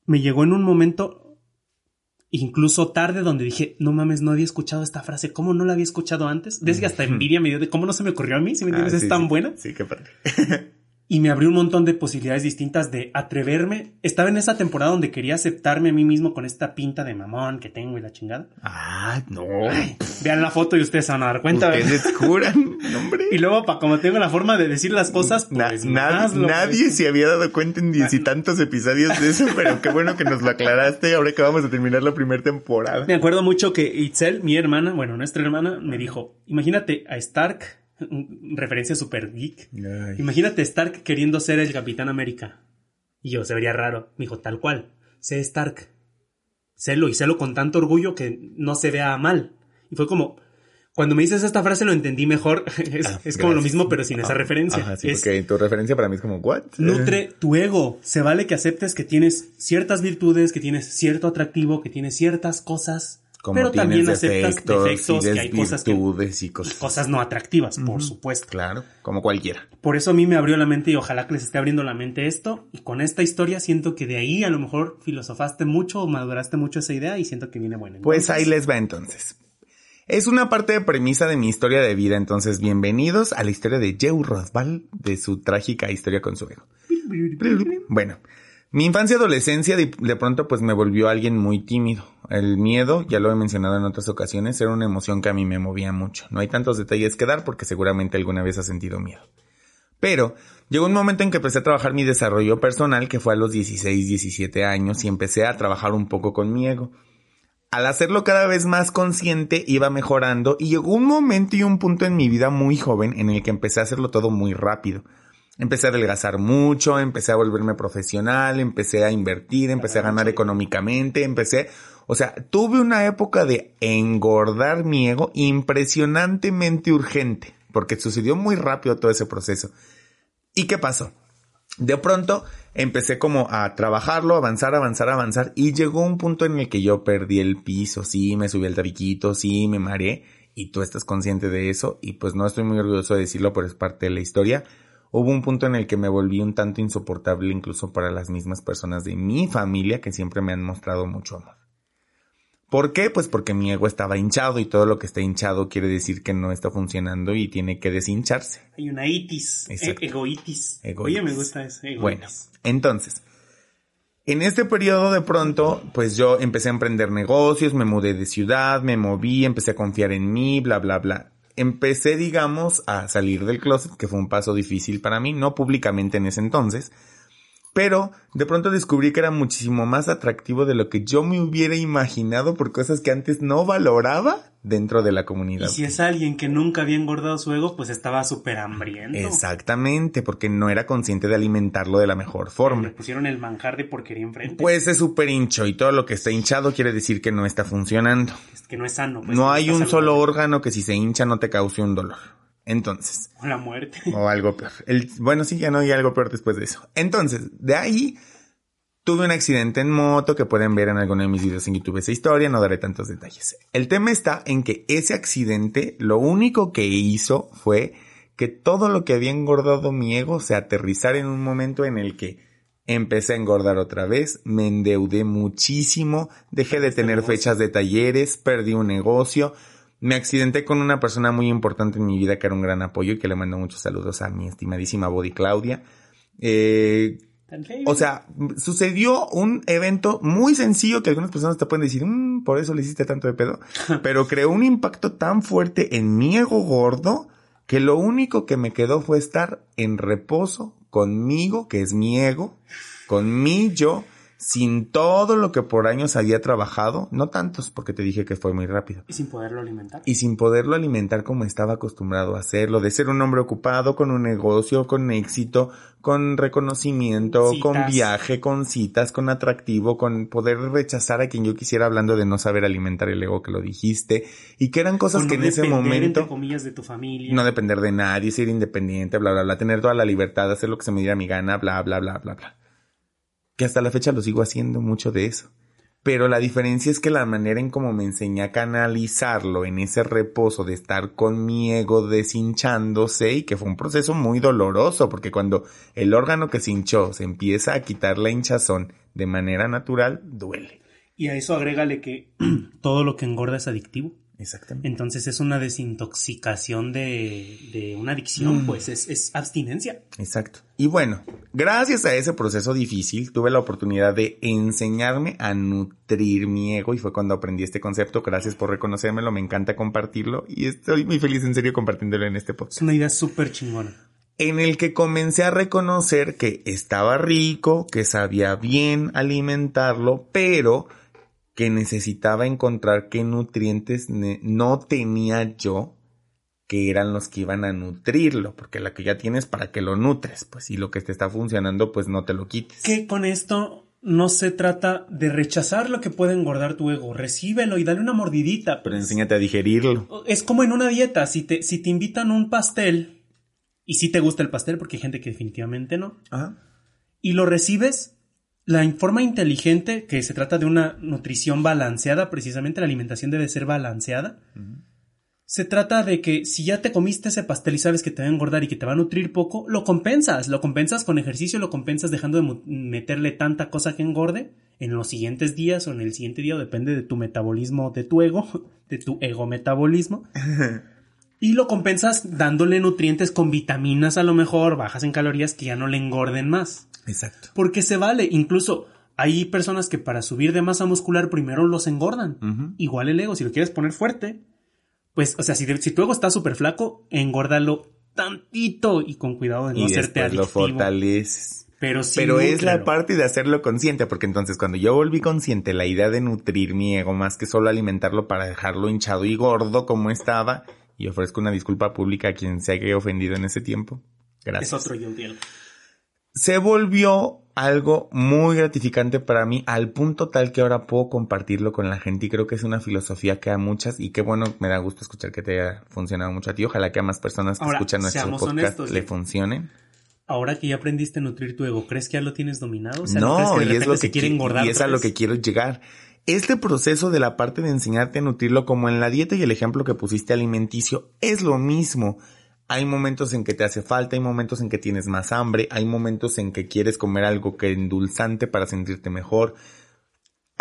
me llegó en un momento, incluso tarde, donde dije, no mames, no había escuchado esta frase. ¿Cómo no la había escuchado antes? Desde que hasta envidia me dio de cómo no se me ocurrió a mí, si me entiendes, Ah, es tan sí. buena. Sí, qué padre. y me abrió un montón de posibilidades distintas de atreverme. Estaba en esa temporada donde quería aceptarme a mí mismo con esta pinta de mamón que tengo y la chingada. Ah, no. Vean la foto y ustedes se van a dar cuenta. Ustedes curan, hombre. Y luego, pa, como tengo la forma de decir las cosas, pues na- más lo- nadie se había dado cuenta en diez y tantos episodios de eso, pero qué bueno que nos lo aclaraste ahora que vamos a terminar la primera temporada. Me acuerdo mucho que Itzel, mi hermana, bueno, nuestra hermana, me dijo, imagínate a Stark, referencia super geek, Ay. imagínate Stark queriendo ser el Capitán América. Y yo, se vería raro. Me dijo, tal cual, sé Stark. Sélo, y sélo con tanto orgullo que no se vea mal. Y fue como, cuando me dices esta frase lo entendí mejor. es Ah, es como lo mismo, pero sin esa Ah, referencia. Ajá, sí, Es- porque tu referencia para mí es como, ¿what? Nutre tu ego. Se vale que aceptes que tienes ciertas virtudes, que tienes cierto atractivo, que tienes ciertas cosas. Como Pero también aceptas defectos, defectos, y que hay cosas que- y Y cosas. no atractivas, por supuesto. Claro, como cualquiera. Por eso a mí me abrió la mente y ojalá que les esté abriendo la mente esto. Y con esta historia siento que de ahí a lo mejor filosofaste mucho o maduraste mucho esa idea y siento que viene buena. Pues ahí les va entonces. Es una parte de premisa de mi historia de vida, entonces bienvenidos a la historia de Joe Rosval, de su trágica historia con su ego. Bueno, mi infancia y adolescencia de, pronto pues me volvió alguien muy tímido. El miedo, ya lo he mencionado en otras ocasiones, era una emoción que a mí me movía mucho. No hay tantos detalles que dar porque seguramente alguna vez has sentido miedo. Pero llegó un momento en que empecé a trabajar mi desarrollo personal, que fue a los 16, 17 años, y empecé a trabajar un poco con mi ego. Al hacerlo cada vez más consciente, iba mejorando y llegó un momento y un punto en mi vida muy joven en el que empecé a hacerlo todo muy rápido. Empecé a adelgazar mucho, empecé a volverme profesional, empecé a invertir, empecé a ganar económicamente, empecé, o sea, tuve una época de engordar mi ego impresionantemente urgente, porque sucedió muy rápido todo ese proceso. ¿Y qué pasó? De pronto empecé como a trabajarlo, avanzar, avanzar, avanzar y llegó un punto en el que yo perdí el piso, sí, me subí al tabiquito, sí, me mareé y tú estás consciente de eso y pues no estoy muy orgulloso de decirlo, pero es parte de la historia. Hubo un punto en el que me volví un tanto insoportable incluso para las mismas personas de mi familia que siempre me han mostrado mucho amor. ¿Por qué? Pues porque mi ego estaba hinchado y todo lo que está hinchado quiere decir que no está funcionando y tiene que deshincharse. Hay una itis, e- egoitis. Egoitis. Oye, me gusta eso. egoitis. Bueno, entonces, en este periodo de pronto, pues yo empecé a emprender negocios, me mudé de ciudad, me moví, empecé a confiar en mí, bla, bla, bla. Empecé, digamos, a salir del closet, que fue un paso difícil para mí, no públicamente en ese entonces, pero de pronto descubrí que era muchísimo más atractivo de lo que yo me hubiera imaginado por cosas que antes no valoraba dentro de la Y comunidad. si es alguien que nunca había engordado su ego, pues estaba súper hambriento. Exactamente, porque no era consciente de alimentarlo de la mejor Le forma. pusieron el manjar de porquería enfrente. Pues es súper hincho y todo lo que está hinchado quiere decir que no está funcionando. Es que no es sano. pues, no hay un solo órgano que si se hincha no te cause un dolor. Entonces, O la muerte. o algo peor. El, bueno, sí, ya no hay algo peor después de eso. Entonces, de ahí tuve un accidente en moto que pueden ver en alguno de mis videos en YouTube esa historia, no daré tantos detalles. El tema está en que ese accidente lo único que hizo fue que todo lo que había engordado mi ego se aterrizara en un momento en el que empecé a engordar otra vez, me endeudé muchísimo, dejé de tener fechas de talleres, perdí un negocio, me accidenté con una persona muy importante en mi vida que era un gran apoyo y que le mando muchos saludos a mi estimadísima Body Claudia. Eh, o sea, sucedió un evento muy sencillo que algunas personas te pueden decir, "Mm, por eso le hiciste tanto de pedo, pero creó un impacto tan fuerte en mi ego gordo que lo único que me quedó fue estar en reposo conmigo, que es mi ego, con mi yo, sin todo lo que por años había trabajado, no tantos porque te dije que fue muy rápido Y sin poderlo alimentar. y sin poderlo alimentar como estaba acostumbrado a hacerlo, de ser un hombre ocupado con un negocio, con éxito, con reconocimiento, Citas. con viaje, con citas, con atractivo, con poder rechazar a quien yo quisiera hablando de no saber alimentar el ego que lo dijiste, y que eran cosas que en ese depender, momento entre comillas, de tu familia. no depender de nadie, ser independiente, bla, bla, bla, tener toda la libertad de hacer lo que se me diera mi gana, bla, bla, bla, bla, bla. Que hasta la fecha lo sigo haciendo mucho de eso. Pero la diferencia es que la manera en cómo me enseñé a canalizarlo en ese reposo de estar con mi ego deshinchándose y que fue un proceso muy doloroso porque cuando el órgano que se hinchó se empieza a quitar la hinchazón de manera natural, duele. Y a eso agrégale que todo lo que engorda es adictivo. Exactamente. Entonces es una desintoxicación de, de una adicción, Mm. pues es, es abstinencia. Exacto. Y bueno, gracias a ese proceso difícil, tuve la oportunidad de enseñarme a nutrir mi ego y fue cuando aprendí este concepto. Gracias por reconocérmelo, me encanta compartirlo y estoy muy feliz en serio compartiéndolo en este Es podcast. una idea súper chingona. En el que comencé a reconocer que estaba rico, que sabía bien alimentarlo, pero que necesitaba encontrar qué nutrientes no tenía yo que eran los que iban a nutrirlo, porque la que ya tienes para que lo nutres, pues si lo que te está funcionando, pues no te lo quites. Que con esto no se trata de rechazar lo que puede engordar tu ego. Recíbelo y dale una mordidita. Pero enséñate a digerirlo. Es como en una dieta. Si te, si te invitan un pastel y si te gusta el pastel, porque hay gente que definitivamente no, Ajá. y lo recibes, la forma inteligente, que se trata de una nutrición balanceada, precisamente la alimentación debe ser balanceada. Se trata de que si ya te comiste ese pastel y sabes que te va a engordar y que te va a nutrir poco, lo compensas, lo compensas con ejercicio, lo compensas dejando de meterle tanta cosa que engorde en los siguientes días o en el siguiente día, depende de tu metabolismo, de tu ego, de tu ego metabolismo. y lo compensas dándole nutrientes con vitaminas a lo mejor, bajas en calorías que ya no le engorden más. Exacto. Porque se vale, incluso hay personas que para subir de masa muscular primero los engordan. Igual el ego, si lo quieres poner fuerte, pues, o sea, si, si tu ego está súper flaco, engórdalo tantito y con cuidado de no y hacerte adictivo. lo fortaleces. Pero, sí, Pero es la parte de hacerlo consciente, porque entonces cuando yo volví consciente la idea de nutrir mi ego más que solo alimentarlo para dejarlo hinchado y gordo como estaba, y ofrezco una disculpa pública a quien se haya ofendido en ese tiempo. Gracias. Es otro yo se volvió algo muy gratificante para mí al punto tal que ahora puedo compartirlo con la gente y creo que es una filosofía que a muchas y qué bueno, me da gusto escuchar que te haya funcionado mucho a ti. Ojalá que a más personas que escuchan nuestro podcast le funcionen. Ahora que ya aprendiste a nutrir tu ego, ¿crees que ya lo tienes dominado? no, y es lo que y es a lo que quiero llegar. Este proceso de la parte de enseñarte a nutrirlo como en la dieta y el ejemplo que pusiste alimenticio es lo mismo hay momentos en que te hace falta, hay momentos en que tienes más hambre, hay momentos en que quieres comer algo que endulzante para sentirte mejor.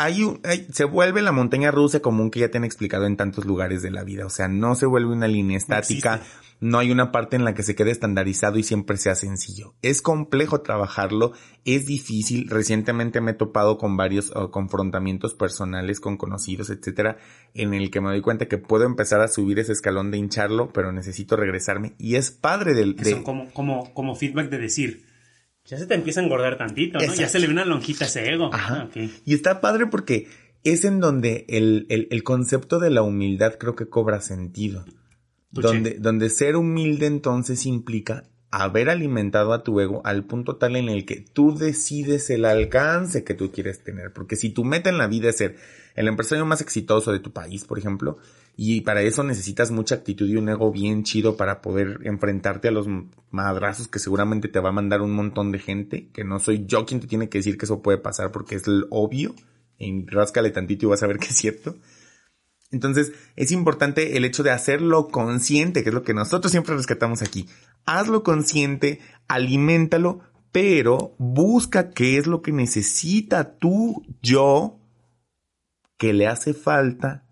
Hay, se vuelve la montaña rusa común que ya te han explicado en tantos lugares de la vida. O sea, no se vuelve una línea estática no hay una parte en la que se quede estandarizado y siempre sea sencillo. Es complejo trabajarlo, es difícil. Recientemente me he topado con varios confrontamientos personales con conocidos, etcétera, en el que me doy cuenta que puedo empezar a subir ese escalón de hincharlo, pero necesito regresarme. Y es padre del. De... como, como, como feedback de decir. Ya se te empieza a engordar tantito, ¿no? Ya se le ve una lonjita a ese ego. Ajá. Ah, y está padre porque es en donde el, el, el concepto de la humildad creo que cobra sentido. Donde, donde ser humilde entonces implica haber alimentado a tu ego al punto tal en el que tú decides el alcance que tú quieres tener. Porque si tu meta en la vida es ser el empresario más exitoso de tu país, por ejemplo, y para eso necesitas mucha actitud y un ego bien chido para poder enfrentarte a los madrazos que seguramente te va a mandar un montón de gente, que no soy yo quien te tiene que decir que eso puede pasar porque es obvio, y ráscale tantito y vas a ver que es cierto. Entonces, es importante el hecho de hacerlo consciente, que es lo que nosotros siempre rescatamos aquí. Hazlo consciente, aliméntalo, pero busca qué es lo que necesita tú, yo, que le hace falta,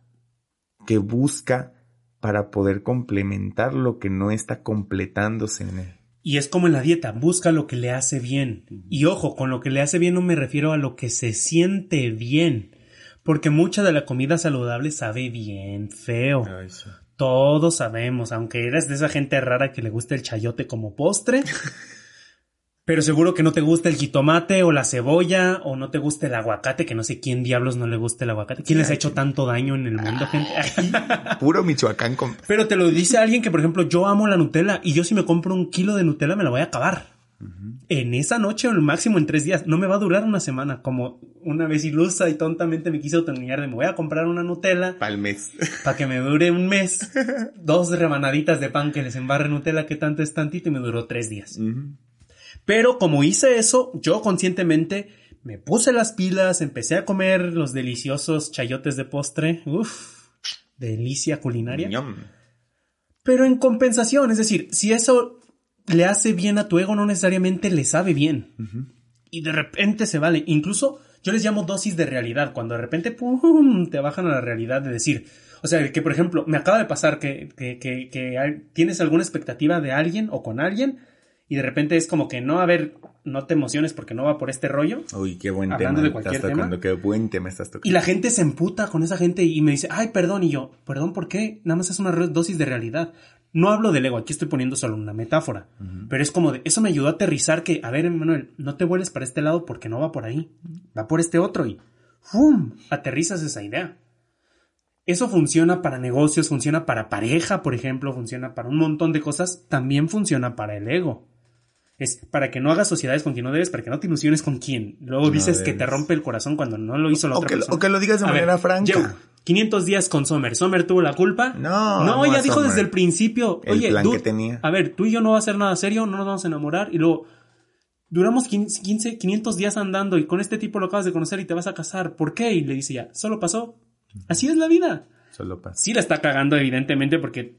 que busca para poder complementar lo que no está completándose en él. Y es como en la dieta, busca lo que le hace bien. Y ojo, con lo que le hace bien no me refiero a lo que se siente bien porque mucha de la comida saludable sabe bien feo. Todos sabemos, aunque eres de esa gente rara que le gusta el chayote como postre. pero seguro que no te gusta el jitomate o la cebolla o no te gusta el aguacate, que no sé quién diablos no le gusta el aguacate. ¿Quién les ha hecho tanto daño en el mundo, gente? Puro Michoacán. Pero te lo dice alguien que, por ejemplo, yo amo la Nutella y yo si me compro un kilo de Nutella me la voy a acabar en esa noche o el máximo en tres días. No me va a durar una semana. Como una vez ilusa y tontamente me quise autoengañar de me voy a comprar una Nutella. Para el mes. Para que me dure un mes. Dos rebanaditas de pan que les embarre Nutella que tanto es tantito y me duró tres días. Pero como hice eso, yo conscientemente me puse las pilas, empecé a comer los deliciosos chayotes de postre. Uf, delicia culinaria. Pero en compensación, es decir, si eso le hace bien a tu ego, no necesariamente le sabe bien. Y de repente se vale. Incluso yo les llamo dosis de realidad, cuando de repente ¡pum! te bajan a la realidad de decir, o sea, que por ejemplo, me acaba de pasar que, que, que, que tienes alguna expectativa de alguien o con alguien y de repente es como que no, a ver, no te emociones porque no va por este rollo. Uy, qué buen Hablando tema de cualquier estás tocando, qué buen tema estás tocando. Y la gente se emputa con esa gente y me dice, ay, perdón, y yo, perdón, ¿por qué? Nada más es una dosis de realidad. No hablo del ego, aquí estoy poniendo solo una metáfora, pero es como de, eso me ayudó a aterrizar que, a ver, Manuel, no te vuelves para este lado porque no va por ahí, va por este otro y ¡fum! aterrizas esa idea. Eso funciona para negocios, funciona para pareja, por ejemplo, funciona para un montón de cosas, también funciona para el ego. Es para que no hagas sociedades con quien no debes, para que no te ilusiones con quien. Luego dices que te rompe el corazón cuando no lo hizo la otra persona. O que lo digas de manera franca. 500 días con Sommer. ¿Sommer tuvo la culpa? No. No, ella dijo desde el principio. El Oye, plan que tenía. A ver, tú y yo no va a ser nada serio, no nos vamos a enamorar. Y luego, duramos 15, 500 días andando y con este tipo lo acabas de conocer y te vas a casar. ¿Por qué? Y le dice ya, solo pasó. Así es la vida. Solo pasa. Sí la está cagando, evidentemente, porque,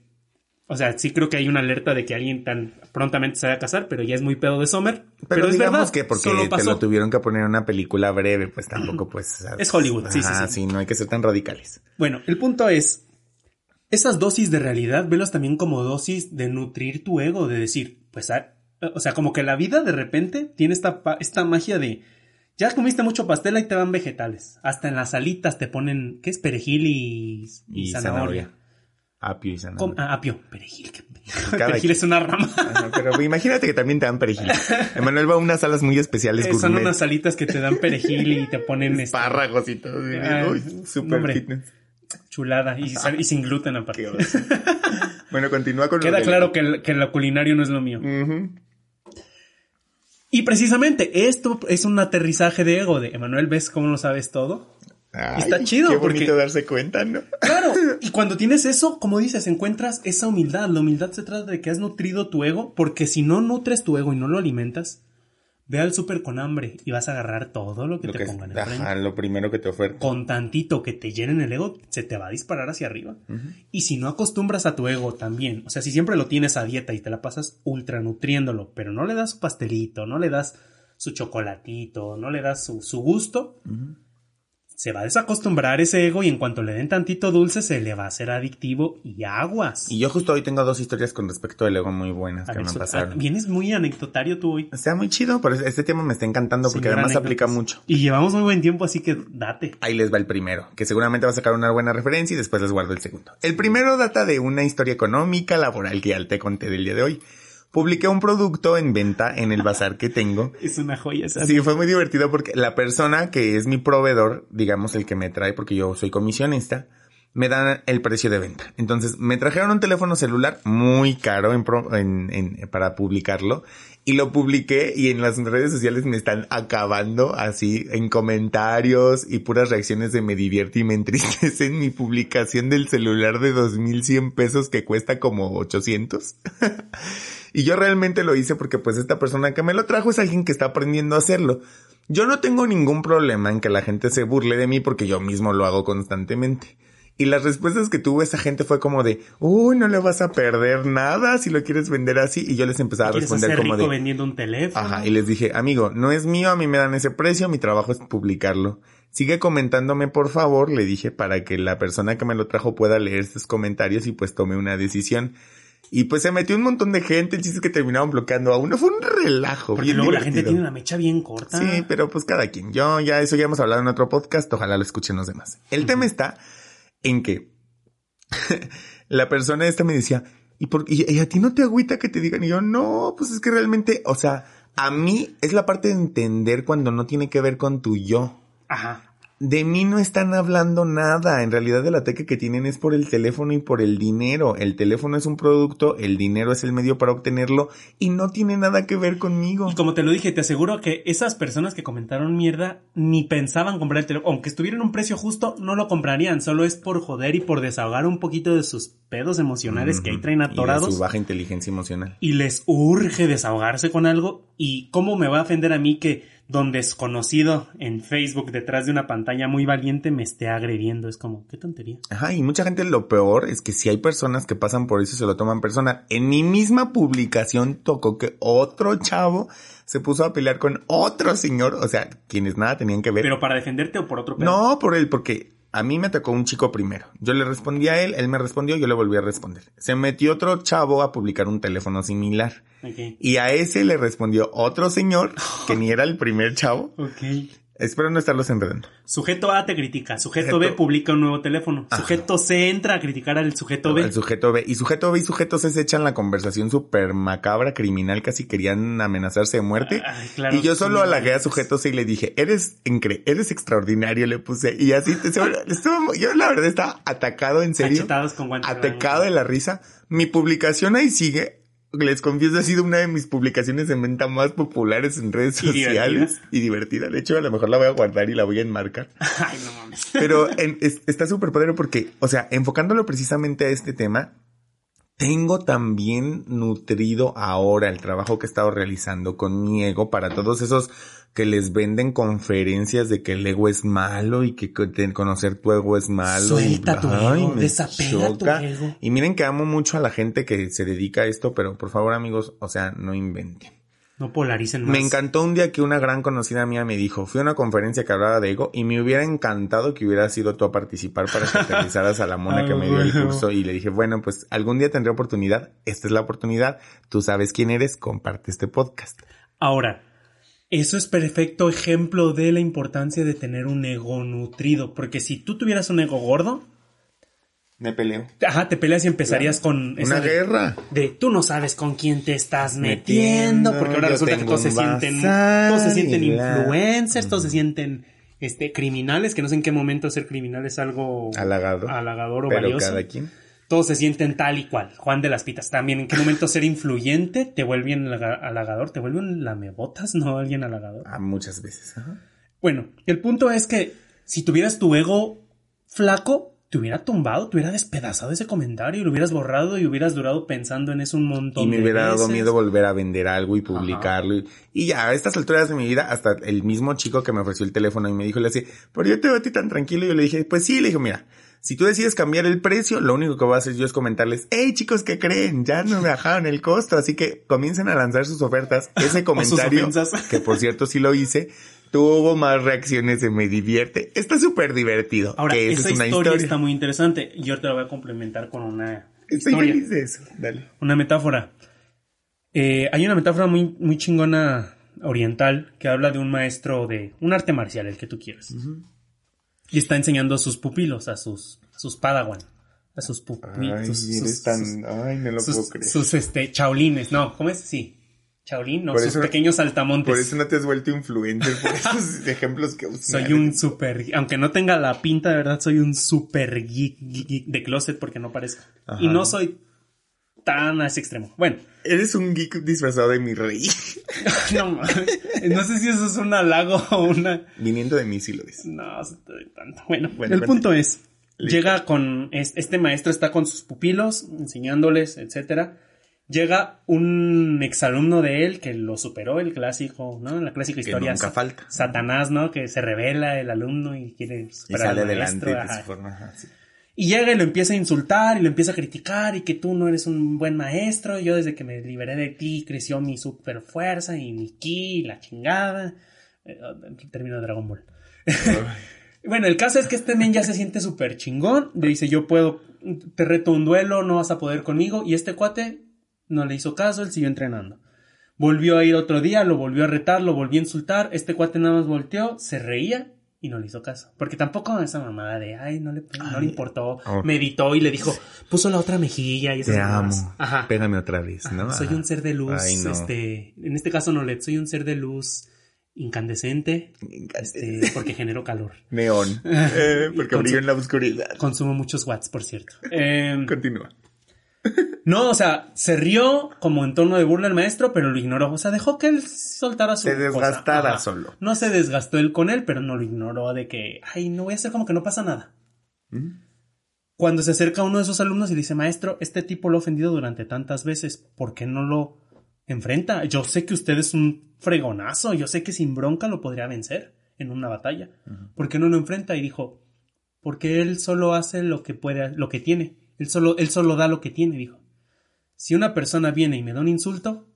o sea, sí creo que hay una alerta de que alguien tan prontamente se va a casar, pero ya es muy pedo de Sommer. Pero, es digamos verdad, que porque te lo tuvieron que poner en una película breve, pues tampoco, pues. Es Hollywood, sí, sí, Ajá, sí. no hay que ser tan radicales. Bueno, el punto es, esas dosis de realidad, velos también como dosis de nutrir tu ego, de decir, pues, ah, o sea, como que la vida de repente tiene esta, esta magia de, ya comiste mucho pastel, ahí te van vegetales. Hasta en las alitas te ponen, ¿qué es? Perejil y, y Y zanahoria. zanahoria. Apio y zanahoria. ah, apio, perejil. perejil quien. es una rama. Ajá, pero imagínate que también te dan perejil. Emanuel va a unas salas muy especiales Eh, Son unas alitas que te dan perejil y te ponen este, Espárragos y todo. Ah, Uy, super fitness. chulada y, y sin gluten aparte. Bueno, continúa con lo Queda del- claro que, el- que lo culinario no es lo mío. Y precisamente esto es un aterrizaje de ego de Emanuel, ¿ves cómo lo sabes todo? Ay, Está chido, Qué porque- bonito darse cuenta, ¿no? Claro, y cuando tienes eso, como dices, encuentras esa humildad. La humildad se trata de que has nutrido tu ego, porque si no nutres tu ego y no lo alimentas, ve al súper con hambre y vas a agarrar todo lo que Lo te que- pongan enfrente. lo primero que te oferta. Con tantito que te llenen el ego, se te va a disparar hacia arriba. Y si no acostumbras a tu ego también, o sea, si siempre lo tienes a dieta y te la pasas ultra nutriéndolo, pero no le das su pastelito, no le das su chocolatito, no le das su, su gusto, se va a desacostumbrar ese ego y en cuanto le den tantito dulce se le va a hacer adictivo y aguas. Y yo justo hoy tengo dos historias con respecto al ego muy buenas A que ver, me su- pasaron. ah, vienes muy anecdotario tú hoy. Está muy chido, pero este tema me está encantando porque además aplica mucho. Y llevamos muy buen tiempo, así que date. Ahí les va el primero, que seguramente va a sacar una buena referencia y después les guardo el segundo. El primero data de una historia económica laboral que ya te conté del día de hoy. Publiqué un producto en venta en el bazar que tengo. Es una joya esa. Sí, fue muy divertido porque la persona que es mi proveedor, digamos el que me trae, porque yo soy comisionista, me dan el precio de venta. Entonces, me trajeron un teléfono celular muy caro en pro- en- en- para publicarlo y lo publiqué y en las redes sociales me están acabando así en comentarios y puras reacciones de me divierte y me entristece en mi publicación del celular de 2100 pesos que cuesta como 800. Y yo realmente lo hice porque pues esta persona que me lo trajo es alguien que está aprendiendo a hacerlo. Yo no tengo ningún problema en que la gente se burle de mí porque yo mismo lo hago constantemente. Y las respuestas que tuvo esa gente fue como de, uy, no le vas a perder nada si lo quieres vender así. Y yo les empezaba a ¿Quieres responder hacer como rico de, vendiendo un teléfono? Ajá, y les dije, amigo, no es mío, a mí me dan ese precio, mi trabajo es publicarlo. Sigue comentándome, por favor, le dije, para que la persona que me lo trajo pueda leer estos comentarios y pues tome una decisión. Y pues se metió un montón de gente, el chiste es que terminaron bloqueando a uno. Fue un relajo. Porque bien luego la gente tiene una mecha bien corta. Sí, pero pues cada quien. Yo ya eso ya hemos hablado en otro podcast, ojalá lo escuchen los demás. El tema está en que la persona esta me decía, ¿y, por, y, y a ti no te agüita que te digan? Y yo, no, pues es que realmente, o sea, a mí es la parte de entender cuando no tiene que ver con tu yo. Ajá. De mí no están hablando nada. En realidad el ataque que tienen es por el teléfono y por el dinero. El teléfono es un producto, el dinero es el medio para obtenerlo y no tiene nada que ver conmigo. Y como te lo dije, te aseguro que esas personas que comentaron mierda ni pensaban comprar el teléfono. Aunque estuviera en un precio justo, no lo comprarían. Solo es por joder y por desahogar un poquito de sus pedos emocionales que ahí traen Y de atorados. su baja inteligencia emocional. y les urge desahogarse con algo. ¿Y cómo me va a ofender a mí que don desconocido en Facebook detrás de una pantalla muy valiente me esté agrediendo? Es como, qué tontería. Ajá, y mucha gente lo peor es que si hay personas que pasan por eso y se lo toman personal. En mi misma publicación tocó que otro chavo se puso a pelear con otro señor, o sea, quienes nada tenían que ver. Pero para defenderte o por otro pedo. no por él, porque a mí me atacó un chico primero. Yo le respondí a él, él me respondió, yo le volví a responder. Se metió otro chavo a publicar un teléfono similar. Y a ese le respondió otro señor, que ni era el primer chavo. Espero no estarlos enredando. Sujeto A te critica, sujeto, Sujeto- B publica un nuevo teléfono, Ajá. sujeto C entra a criticar al sujeto B. El sujeto B. Y sujeto B y sujeto C se echan la conversación súper macabra, criminal, casi querían amenazarse de muerte. Ay, claro, y yo solo halagué a sujeto C y le dije, eres incre eres extraordinario, le puse. Y así, estuvo- yo la verdad estaba atacado en serio. Cachetados con guantes Atacado de la risa. Mi publicación ahí sigue. Les confieso, ha sido una de mis publicaciones de venta más populares en redes sociales. Y divertida. De hecho, a lo mejor la voy a guardar y la voy a enmarcar. Ay, no mames. Pero en- es- está súper padre porque, o sea, enfocándolo precisamente a este tema, tengo también nutrido ahora el trabajo que he estado realizando con mi ego para todos esos que les venden conferencias de que el ego es malo y que conocer tu ego es malo. Suelta y, tu ay, ego, desapega tu ego. Y miren que amo mucho a la gente que se dedica a esto, pero por favor amigos, o sea, no inventen. No polaricen más. Me encantó un día que una gran conocida mía me dijo, fui a una conferencia que hablaba de ego y me hubiera encantado que hubieras sido tú a participar para que aterrizaras a la mona que Ah, me dio el curso y le dije, bueno, pues algún día tendré oportunidad, esta es la oportunidad, tú sabes quién eres, comparte este podcast. Ahora, eso es perfecto ejemplo de la importancia de tener un ego nutrido. Porque si tú tuvieras un ego gordo, Me peleo. ajá, te peleas y empezarías con esa Una de- guerra. de tú no sabes con quién te estás Metiendo, metiendo, porque ahora resulta que todos se sienten, todos se sienten la- influencers, todos se sienten este criminales, que no sé en qué momento ser criminal es algo Halagador. halagador o Pero valioso. cada quien. Todos se sienten tal y cual. Juan de las Pitas también. ¿En qué momento ser influyente te vuelve un halaga- halagador? ¿Te vuelve un lamebotas? No alguien halagador. Ah, muchas veces. Ajá. Bueno, el punto es que si tuvieras tu ego flaco, te hubiera tumbado, te hubiera despedazado ese comentario y lo hubieras borrado y hubieras durado pensando en eso un montón Y me de hubiera dado veces. miedo volver a vender algo y publicarlo. Y, y ya, a estas alturas de mi vida, hasta el mismo chico que me ofreció el teléfono y me dijo, le decía, pero yo te veo a ti tan tranquilo. Y yo le dije, pues sí, le dije, mira, si tú decides cambiar el precio, lo único que voy a hacer yo es comentarles, hey chicos, ¿qué creen? Ya no me bajaron el costo, así que comiencen a lanzar sus ofertas. Ese comentario, que por cierto sí lo hice, tuvo más reacciones de me divierte. Está súper divertido. Ahora, que esa esa es una historia, historia. está muy interesante. Yo te la voy a complementar con una Estoy historia, feliz de eso. Dale. una metáfora. Eh, hay una metáfora muy, muy chingona oriental que habla de un maestro de un arte marcial, el que tú quieras. Y está enseñando a sus pupilos, a sus, a sus padawan, a sus Ay, pupilos. sus, sus- tan... sus- Ay, no lo sus- puedo creer. sus, este, chaolines, no, ¿cómo es? Sí. Chaolín, no, Por sus eso- pequeños saltamontes. Por eso no te has vuelto influencer, por esos ejemplos que usas. Soy un super, aunque no tenga la pinta de verdad, soy un super geek, geek- de closet porque no parezco. Ajá. Y no soy tan a ese extremo. Bueno, Eres un geek disfrazado de mi rey. no, no sé si eso es un halago o una... Viniendo de mí sí lo es. No, tanto. Bueno, Bueno, el punto es, Listo. llega con, es- este maestro está con sus pupilos, enseñándoles, etcétera. Llega un exalumno de él que lo superó, el clásico, ¿no? La clásica Que historia. nunca sa- falta. Satanás, ¿no? Que se revela el alumno y quiere Y superar sale al adelante maestro, de ajá. su forma. sí. Y llega y lo empieza a insultar y lo empieza a criticar y que tú no eres un buen maestro. Yo desde que me liberé de ti creció mi super fuerza y mi ki y la chingada. Eh, término de Dragon Ball. bueno, el caso es que este men ya se siente súper chingón. Le dice, yo puedo, te reto un duelo, no vas a poder conmigo. Y este cuate no le hizo caso, él siguió entrenando. Volvió a ir otro día, lo volvió a retar, lo volvió a insultar. Este cuate nada más volteó, se reía y no le hizo caso. Porque tampoco esa mamada de, ay, no le, no Ay, le importó. oh. Meditó y le dijo, puso la otra mejilla y esas Te mamadas. amo. Ajá. Pégame otra vez, ¿no? Soy Ajá. un ser de luz, Ay, no. este, en este caso no LED, soy un ser de luz incandescente, este, porque genero calor. Neón. Eh, porque brillo en la oscuridad. Consumo muchos watts, por cierto. Em, Continúa. No, o sea, se rió como en tono de burla el maestro, pero lo ignoró. O sea, dejó que él soltara su Se desgastara solo. No se desgastó él con él, pero no lo ignoró de que, ay, no voy a hacer como que no pasa nada. ¿Mm? Cuando se acerca uno de esos alumnos y dice, maestro, este tipo lo ha ofendido durante tantas veces, ¿por qué no lo enfrenta? Yo sé que usted es un fregonazo, yo sé que sin bronca lo podría vencer en una batalla. ¿Por qué no lo enfrenta? Y dijo, porque él solo hace lo que puede, lo que tiene. Él solo, él solo da lo que tiene, dijo. Si una persona viene y me da un insulto,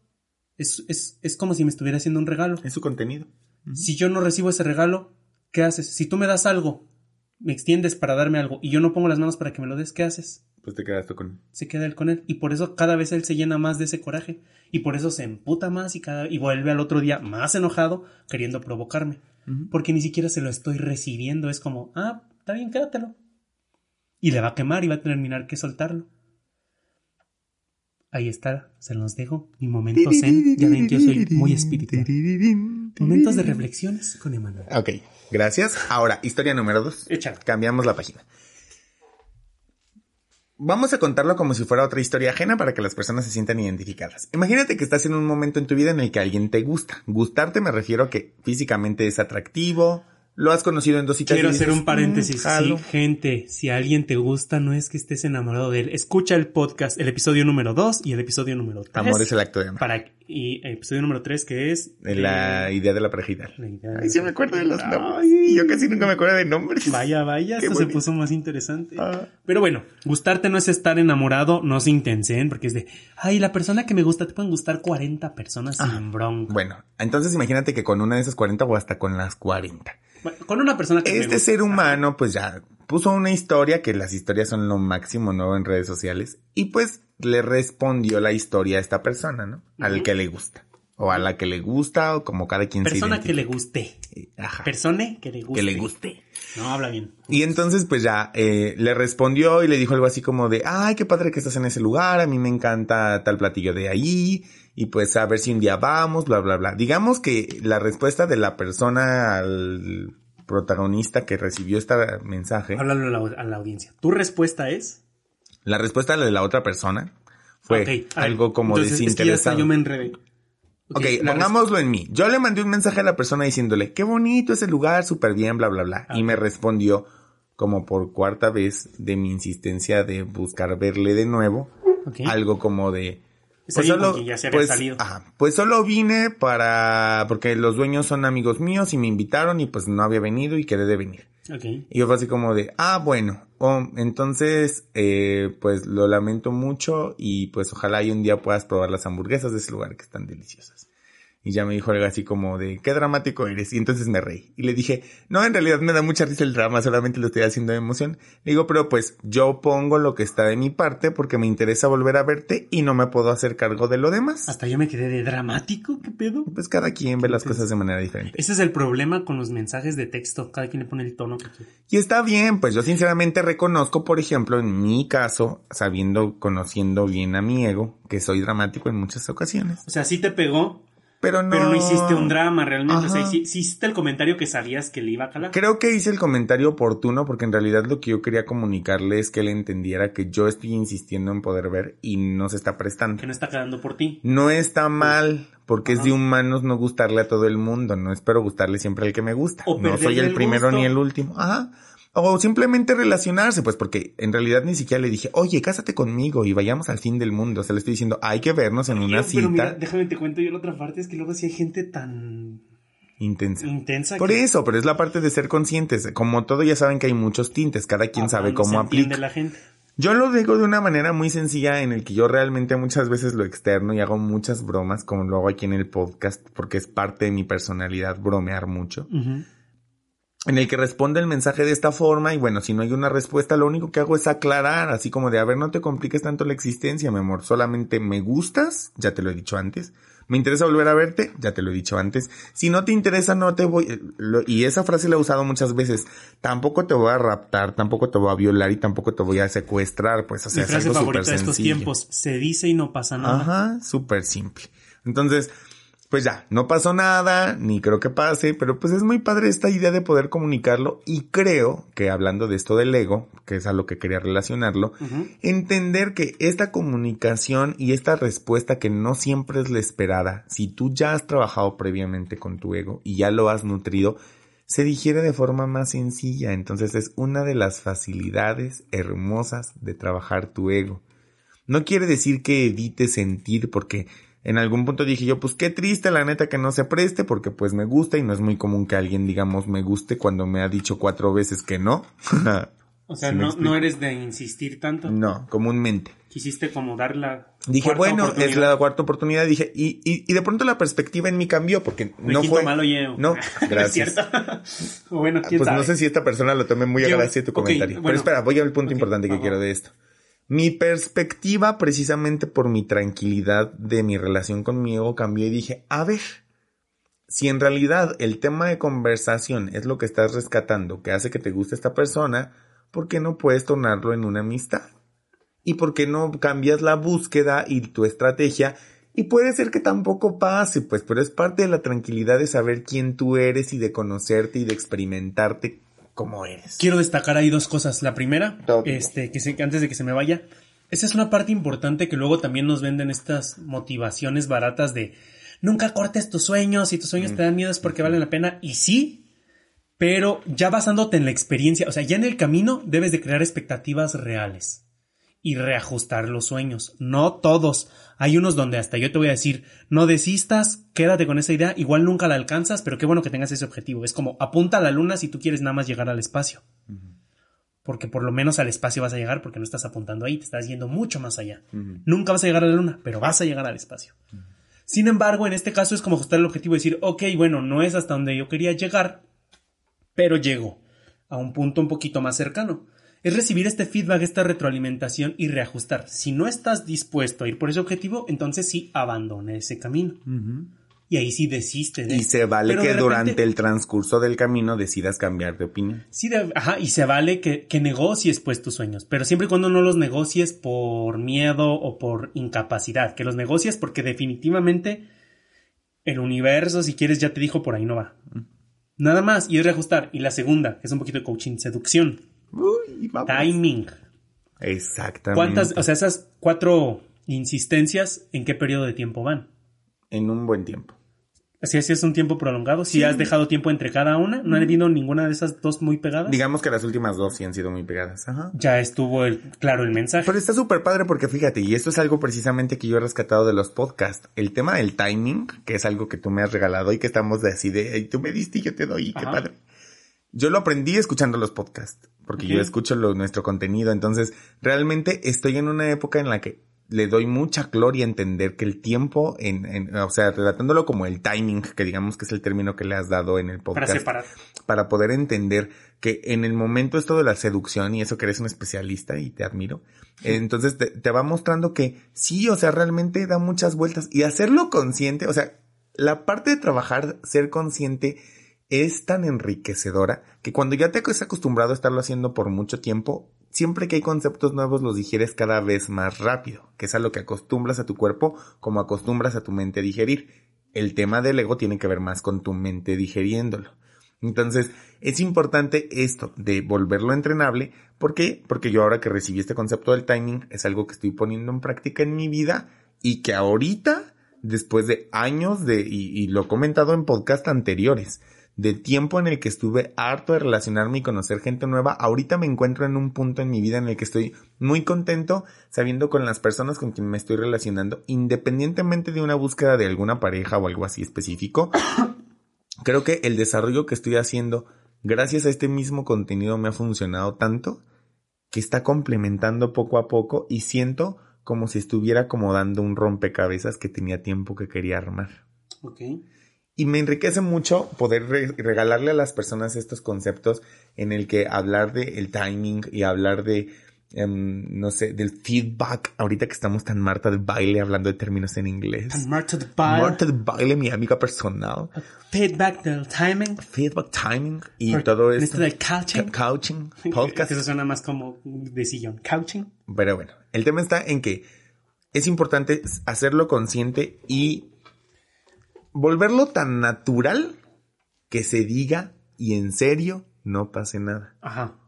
es, es, es como si me estuviera haciendo un regalo. Es su contenido. Si yo no recibo ese regalo, ¿qué haces? Si tú me das algo, me extiendes para darme algo y yo no pongo las manos para que me lo des, ¿qué haces? Pues te quedas tú con. Se queda él con él y por eso cada vez él se llena más de ese coraje y por eso se emputa más y cada y vuelve al otro día más enojado queriendo provocarme porque ni siquiera se lo estoy recibiendo es como ah está bien quédatelo y le va a quemar y va a terminar que soltarlo ahí está se los dejo mi momento zen ya ven que yo soy muy espiritual momentos de reflexiones con Emanuel Ok, gracias. Ahora, historia número dos. Cambiamos la página. Vamos a contarlo como si fuera otra historia ajena para que las personas se sientan identificadas. Imagínate que estás en un momento en tu vida en el que alguien te gusta. Gustarte me refiero a que físicamente es atractivo, lo has conocido en dos citas. Quiero hacer un paréntesis. "Mm, sí, jalo". gente, si a alguien te gusta, no es que estés enamorado de él. Escucha el podcast, el episodio número 2 y el episodio número 3. Amor es el acto de amar. Para, y el episodio número 3 que es... De la eh, idea de la pareja ideal. Ay, sí me acuerdo de los Ay. nombres. Y yo casi nunca me acuerdo de nombres. Vaya, vaya, Qué esto se puso más interesante. Ah. Pero bueno, gustarte no es estar enamorado, no se intensen, porque es de, ay, la persona que me gusta, te pueden gustar 40 personas sin bronca. Bueno, entonces imagínate que con una de esas 40 o hasta con las 40. Bueno, con una persona que me Este gusta. ser humano, pues ya puso una historia, que las historias son lo máximo, ¿no? En redes sociales. Y pues le respondió la historia a esta persona, ¿no? Al que le gusta. O a la que le gusta, o como cada quien Persona se que le guste. identifique. Ajá. Persona que le guste. Que le guste. No, habla bien. Y entonces, pues ya, eh, le respondió y le dijo algo así como de, ay, qué padre que estás en ese lugar, a mí me encanta tal platillo de ahí, y pues a ver si un día vamos, bla, bla, bla. Digamos que la respuesta de la persona al protagonista que recibió este mensaje, Háblalo a la, a la audiencia. Tu respuesta es. La respuesta de la otra persona fue algo como entonces, es que desinteresado. yo me enredé. Ok, la pongámoslo en mí. Yo le mandé un mensaje a la persona diciéndole, qué bonito ese lugar, súper bien, bla, bla, bla. Ah, Y me respondió como por cuarta vez de mi insistencia de buscar verle de nuevo. Algo como de... Es con quien ya se había salido. ajá, pues solo vine para... porque los dueños son amigos míos y me invitaron y pues no había venido y quedé de venir. Ok. Y yo fue así como de, ah, bueno, oh, entonces, eh, pues lo lamento mucho y pues ojalá y un día puedas probar las hamburguesas de ese lugar que están deliciosas. Y ya me dijo algo así como de, qué dramático eres. Y entonces me reí. Y le dije, no, en realidad me da mucha risa el drama, solamente lo estoy haciendo de emoción. Le digo, pero pues yo pongo lo que está de mi parte porque me interesa volver a verte y no me puedo hacer cargo de lo demás. Hasta yo me quedé de dramático, ¿qué pedo? Pues cada quien ve las cosas de manera diferente. Ese es el problema con los mensajes de texto. Cada quien le pone el tono que quiere. Y está bien, pues yo sinceramente reconozco, por ejemplo, en mi caso, sabiendo, conociendo bien a mi ego, que soy dramático en muchas ocasiones. O sea, sí te pegó, Pero no. pero no hiciste un drama realmente. O sea, hiciste el comentario que sabías que le iba a calar. Creo que hice el comentario oportuno porque en realidad lo que yo quería comunicarle es que él entendiera que yo estoy insistiendo en poder ver y no se está prestando. Que no está quedando por ti. No está mal, porque es de humanos no gustarle a todo el mundo. No espero gustarle siempre al que me gusta. O no soy el el primero gusto. ni el último. Ajá. O simplemente relacionarse, pues porque en realidad ni siquiera le dije, oye, cásate conmigo y vayamos al fin del mundo. O sea, le estoy diciendo, hay que vernos en una Yo, pero mira, déjame te cuento yo la otra parte. Es que luego sí hay gente tan intensa. intensa Por que eso, pero es la parte de ser conscientes. Como todo ya saben que hay muchos tintes, cada quien sabe no cómo aplica. la gente. Yo lo digo de una manera muy sencilla en el que yo realmente muchas veces lo externo y hago muchas bromas, como lo hago aquí en el podcast, porque es parte de mi personalidad bromear mucho. En el que responde el mensaje de esta forma y bueno, si no hay una respuesta, lo único que hago es aclarar, así como de, a ver, no te compliques tanto la existencia, mi amor, solamente me gustas, ya te lo he dicho antes. Me interesa volver a verte, ya te lo he dicho antes. Si no te interesa, no te voy... lo- y esa frase la he usado muchas veces. Tampoco te voy a raptar, tampoco te voy a violar y tampoco te voy a secuestrar. Pues, o sea, Mi es frase algo favorita de estos tiempos. Se dice y no pasa nada. Ajá, súper simple. Entonces, pues ya, no pasó nada, ni creo que pase, pero pues es muy padre esta idea de poder comunicarlo y creo que hablando de esto del ego, que es a lo que quería relacionarlo, entender que esta comunicación y esta respuesta que no siempre es la esperada, si tú ya has trabajado previamente con tu ego y ya lo has nutrido, se digiere de forma más sencilla. Entonces es una de las facilidades hermosas de trabajar tu ego. No quiere decir que evite sentir porque en algún punto dije yo, pues qué triste la neta que no se preste porque pues me gusta y no es muy común que alguien digamos me guste cuando me ha dicho cuatro veces que no. O sea, ¿Sí me no, no eres de insistir tanto. no, comúnmente. Quisiste como dar la. Dije, bueno, es la cuarta oportunidad. Dije, y, y, y de pronto la perspectiva en mí cambió porque Me no fue. mal, oye. No, ¿Es gracias. cierto? O bueno, quién Pues sabe. no sé si esta persona lo tome muy a gracia tu ok, comentario. bueno. Pero espera, voy al punto importante que quiero de esto. Mi perspectiva, precisamente por mi tranquilidad de mi relación con mi ego, cambió y dije, a ver, si en realidad el tema de conversación es lo que estás rescatando, que hace que te guste esta persona, ¿por qué no puedes tornarlo en una amistad? ¿Y por qué no cambias la búsqueda y tu estrategia? Y puede ser que tampoco pase, pues, pero es parte de la tranquilidad de saber quién tú eres y de conocerte y de experimentarte como eres. Quiero destacar ahí dos cosas. La primera, este, que se- que antes de que se me vaya, esa es una parte importante que luego también nos venden estas motivaciones baratas de nunca cortes tus sueños y tus sueños te dan miedo es porque valen la pena. Y sí, Pero ya basándote en la experiencia, o sea, ya en el camino debes de crear expectativas reales y reajustar los sueños. No todos. Hay unos donde hasta yo te voy a decir, no desistas, quédate con esa idea, igual nunca la alcanzas, pero qué bueno que tengas ese objetivo. Es como apunta a la luna si tú quieres nada más llegar al espacio. Porque por lo menos al espacio vas a llegar porque no estás apuntando ahí, te estás yendo mucho más allá. Nunca vas a llegar a la luna, pero vas a llegar al espacio. Sin embargo, en este caso es como ajustar el objetivo y decir, ok, bueno, no es hasta donde yo quería llegar, pero llego a un punto un poquito más cercano. Es recibir este feedback, esta retroalimentación y reajustar. Si no estás dispuesto a ir por ese objetivo, entonces sí abandona ese camino. Y ahí sí desiste. De y se vale Pero que repente- durante el transcurso del camino decidas cambiar de opinión. Sí, de- ajá, y se vale que, que negocies pues tus sueños, pero siempre y cuando no los negocies por miedo o por incapacidad, que los negocies porque definitivamente el universo, si quieres, ya te dijo por ahí no va. Nada más, y es reajustar. Y la segunda, que es un poquito de coaching, seducción, Vamos. timing. Exactamente. ¿Cuántas, o sea, esas cuatro insistencias, en qué periodo de tiempo van? En un buen tiempo. Si así es un tiempo prolongado, si has dejado tiempo entre cada una, no ha habido ninguna de esas dos muy pegadas. Digamos que las últimas dos sí han sido muy pegadas. Ajá. ya estuvo el, claro el mensaje. Pero está súper padre porque fíjate, y esto es algo precisamente que yo he rescatado de los podcasts. El tema del timing, que es algo que tú me has regalado y que estamos de así de, "Ay, tú me diste y yo te doy, qué Ajá. padre. Yo lo aprendí escuchando los podcasts, porque yo escucho lo- nuestro contenido, entonces realmente estoy en una época en la que le doy mucha gloria a entender que el tiempo, en, en- o sea, relatándolo como el timing, que digamos que es el término que le has dado en el para podcast separar. para poder entender que en el momento esto de la seducción y eso que eres un especialista y te admiro, entonces te, te va mostrando que sí, o sea, realmente da muchas vueltas. Y hacerlo consciente, o sea, la parte de trabajar, ser consciente es tan enriquecedora que cuando ya te has acostumbrado a estarlo haciendo por mucho tiempo, siempre que hay conceptos nuevos los digieres cada vez más rápido, que es a lo que acostumbras a tu cuerpo como acostumbras a tu mente a digerir. El tema del ego tiene que ver más con tu mente digeriéndolo. Entonces, es importante esto de volverlo entrenable. ¿Por qué? Porque yo ahora que recibí este concepto del timing es algo que estoy poniendo en práctica en mi vida y que ahorita, después de años de, y, y lo he comentado en podcast anteriores, de tiempo en el que estuve harto de relacionarme y conocer gente nueva, ahorita me encuentro en un punto en mi vida en el que estoy muy contento sabiendo con las personas con quien me estoy relacionando, independientemente de una búsqueda de alguna pareja o algo así específico. Creo que el desarrollo que estoy haciendo gracias a este mismo contenido me ha funcionado tanto que está complementando poco a poco y siento como si estuviera acomodando un rompecabezas que tenía tiempo que quería armar. Ok. Y me enriquece mucho poder re- regalarle a las personas estos conceptos en el que hablar de el timing y hablar de, em, no sé, del feedback. Ahorita que estamos tan Marta de baile hablando de términos en inglés. Marta de Baile, Marta de baile, mi amiga personal. feedback del timing, Feedback timing y todo esto. esto del couching. Couching, podcast. Eso suena más como de sillón. Couching. Pero bueno, el tema está en que es importante hacerlo consciente y volverlo tan natural que se diga y en serio no pase nada. Ajá.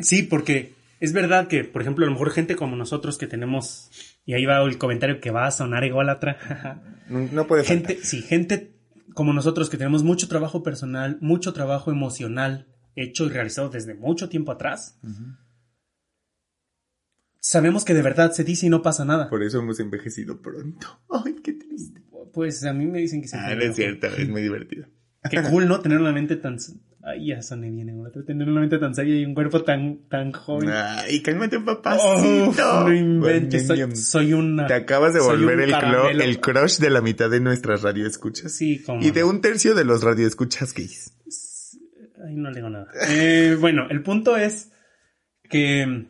Sí, porque es verdad que, por ejemplo, a lo mejor gente como nosotros que tenemos, y ahí va el comentario que va a sonar ególatra. No, no puede faltar. gente, sí, gente como nosotros que tenemos mucho trabajo personal, mucho trabajo emocional hecho y realizado desde mucho tiempo atrás. Sabemos que de verdad se dice y no pasa nada. Por eso hemos envejecido pronto. Ay, qué. Pues a mí me dicen que se Ah, no es cierto, es muy divertido. Qué cool, ¿no? Tener una mente tan... Ay, ya soné bien ególatra. Tener una mente tan sabia y un cuerpo tan, tan joven. Ay, cálmate, papacito. no inventes, soy, soy una... Te acabas de volver el, clo- el crush de la mitad de nuestras radioescuchas. Sí, como... Y de un tercio de los radioescuchas gays. Ay, no le digo nada. Eh, bueno, el punto es que